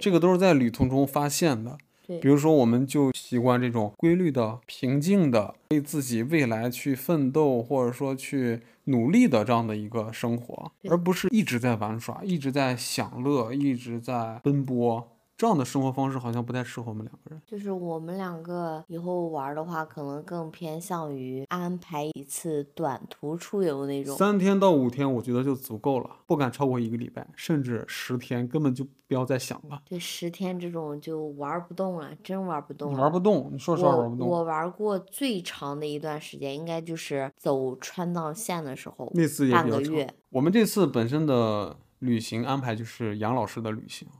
这个都是在旅途中发现的。对比如说，我们就习惯这种规律的、平静的，为自己未来去奋斗，或者说去努力的这样的一个生活，而不是一直在玩耍、一直在享乐、一直在奔波。这样的生活方式好像不太适合我们两个人。就是我们两个以后玩的话，可能更偏向于安排一次短途出游那种。三天到五天，我觉得就足够了，不敢超过一个礼拜，甚至十天，根本就不要再想了。对，十天这种就玩不动了，真玩不动了。玩不动，你说实话我玩不动。我玩过最长的一段时间，应该就是走川藏线的时候，那次也比较长半个月。我们这次本身的旅行安排就是杨老师的旅行，嗯，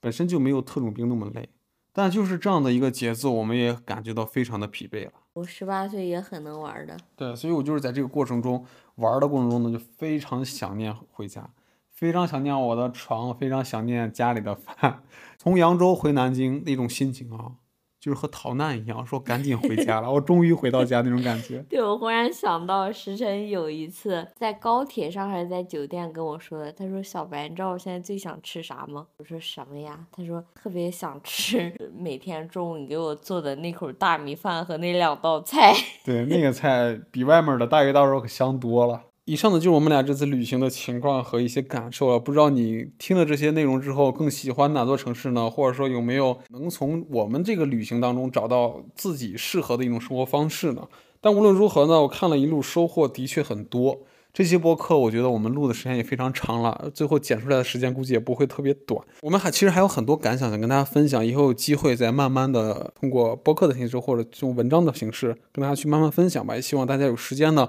本身就没有特种兵那么累，但就是这样的一个节奏，我们也感觉到非常的疲惫了。我十八岁也很能玩的。对，所以我就是在这个过程中玩儿的过程中呢，就非常想念回家，非常想念我的床，非常想念家里的饭。从扬州回南京那种心情啊，就是和逃难一样，说赶紧回家了，我终于回到家那种感觉。对，我忽然想到石晨有一次在高铁上还是在酒店跟我说的，他说：“小白，你知道我现在最想吃啥吗？”我说：“什么呀？”他说：“特别想吃每天中午你给我做的那口大米饭和那两道菜。对，那个菜比外面的大鱼大肉可香多了。以上呢就是我们俩这次旅行的情况和一些感受了。不知道你听了这些内容之后，更喜欢哪座城市呢？或者说有没有能从我们这个旅行当中找到自己适合的一种生活方式呢？但无论如何呢，我看了一路收获的确很多。这期播客我觉得我们录的时间也非常长了，最后剪出来的时间估计也不会特别短。我们还其实还有很多感想想跟大家分享，以后有机会再慢慢的通过播客的形式或者这种文章的形式跟大家去慢慢分享吧。也希望大家有时间呢，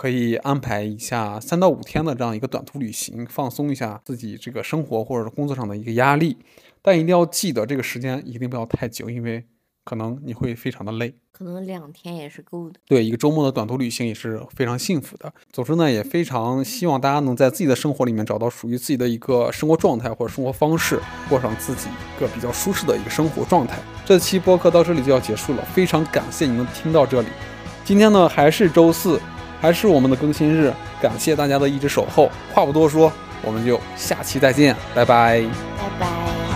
可以安排一下三到五天的这样一个短途旅行，放松一下自己这个生活或者是工作上的一个压力。但一定要记得这个时间一定不要太久，因为可能你会非常的累。可能两天也是够的。对，一个周末的短途旅行也是非常幸福的。总之呢，也非常希望大家能在自己的生活里面找到属于自己的一个生活状态或者生活方式，过上自己一个比较舒适的一个生活状态。这期播客到这里就要结束了，非常感谢你能听到这里。今天呢还是周四，还是我们的更新日感谢大家的一直守候话不多说我们就下期再见拜拜。拜拜。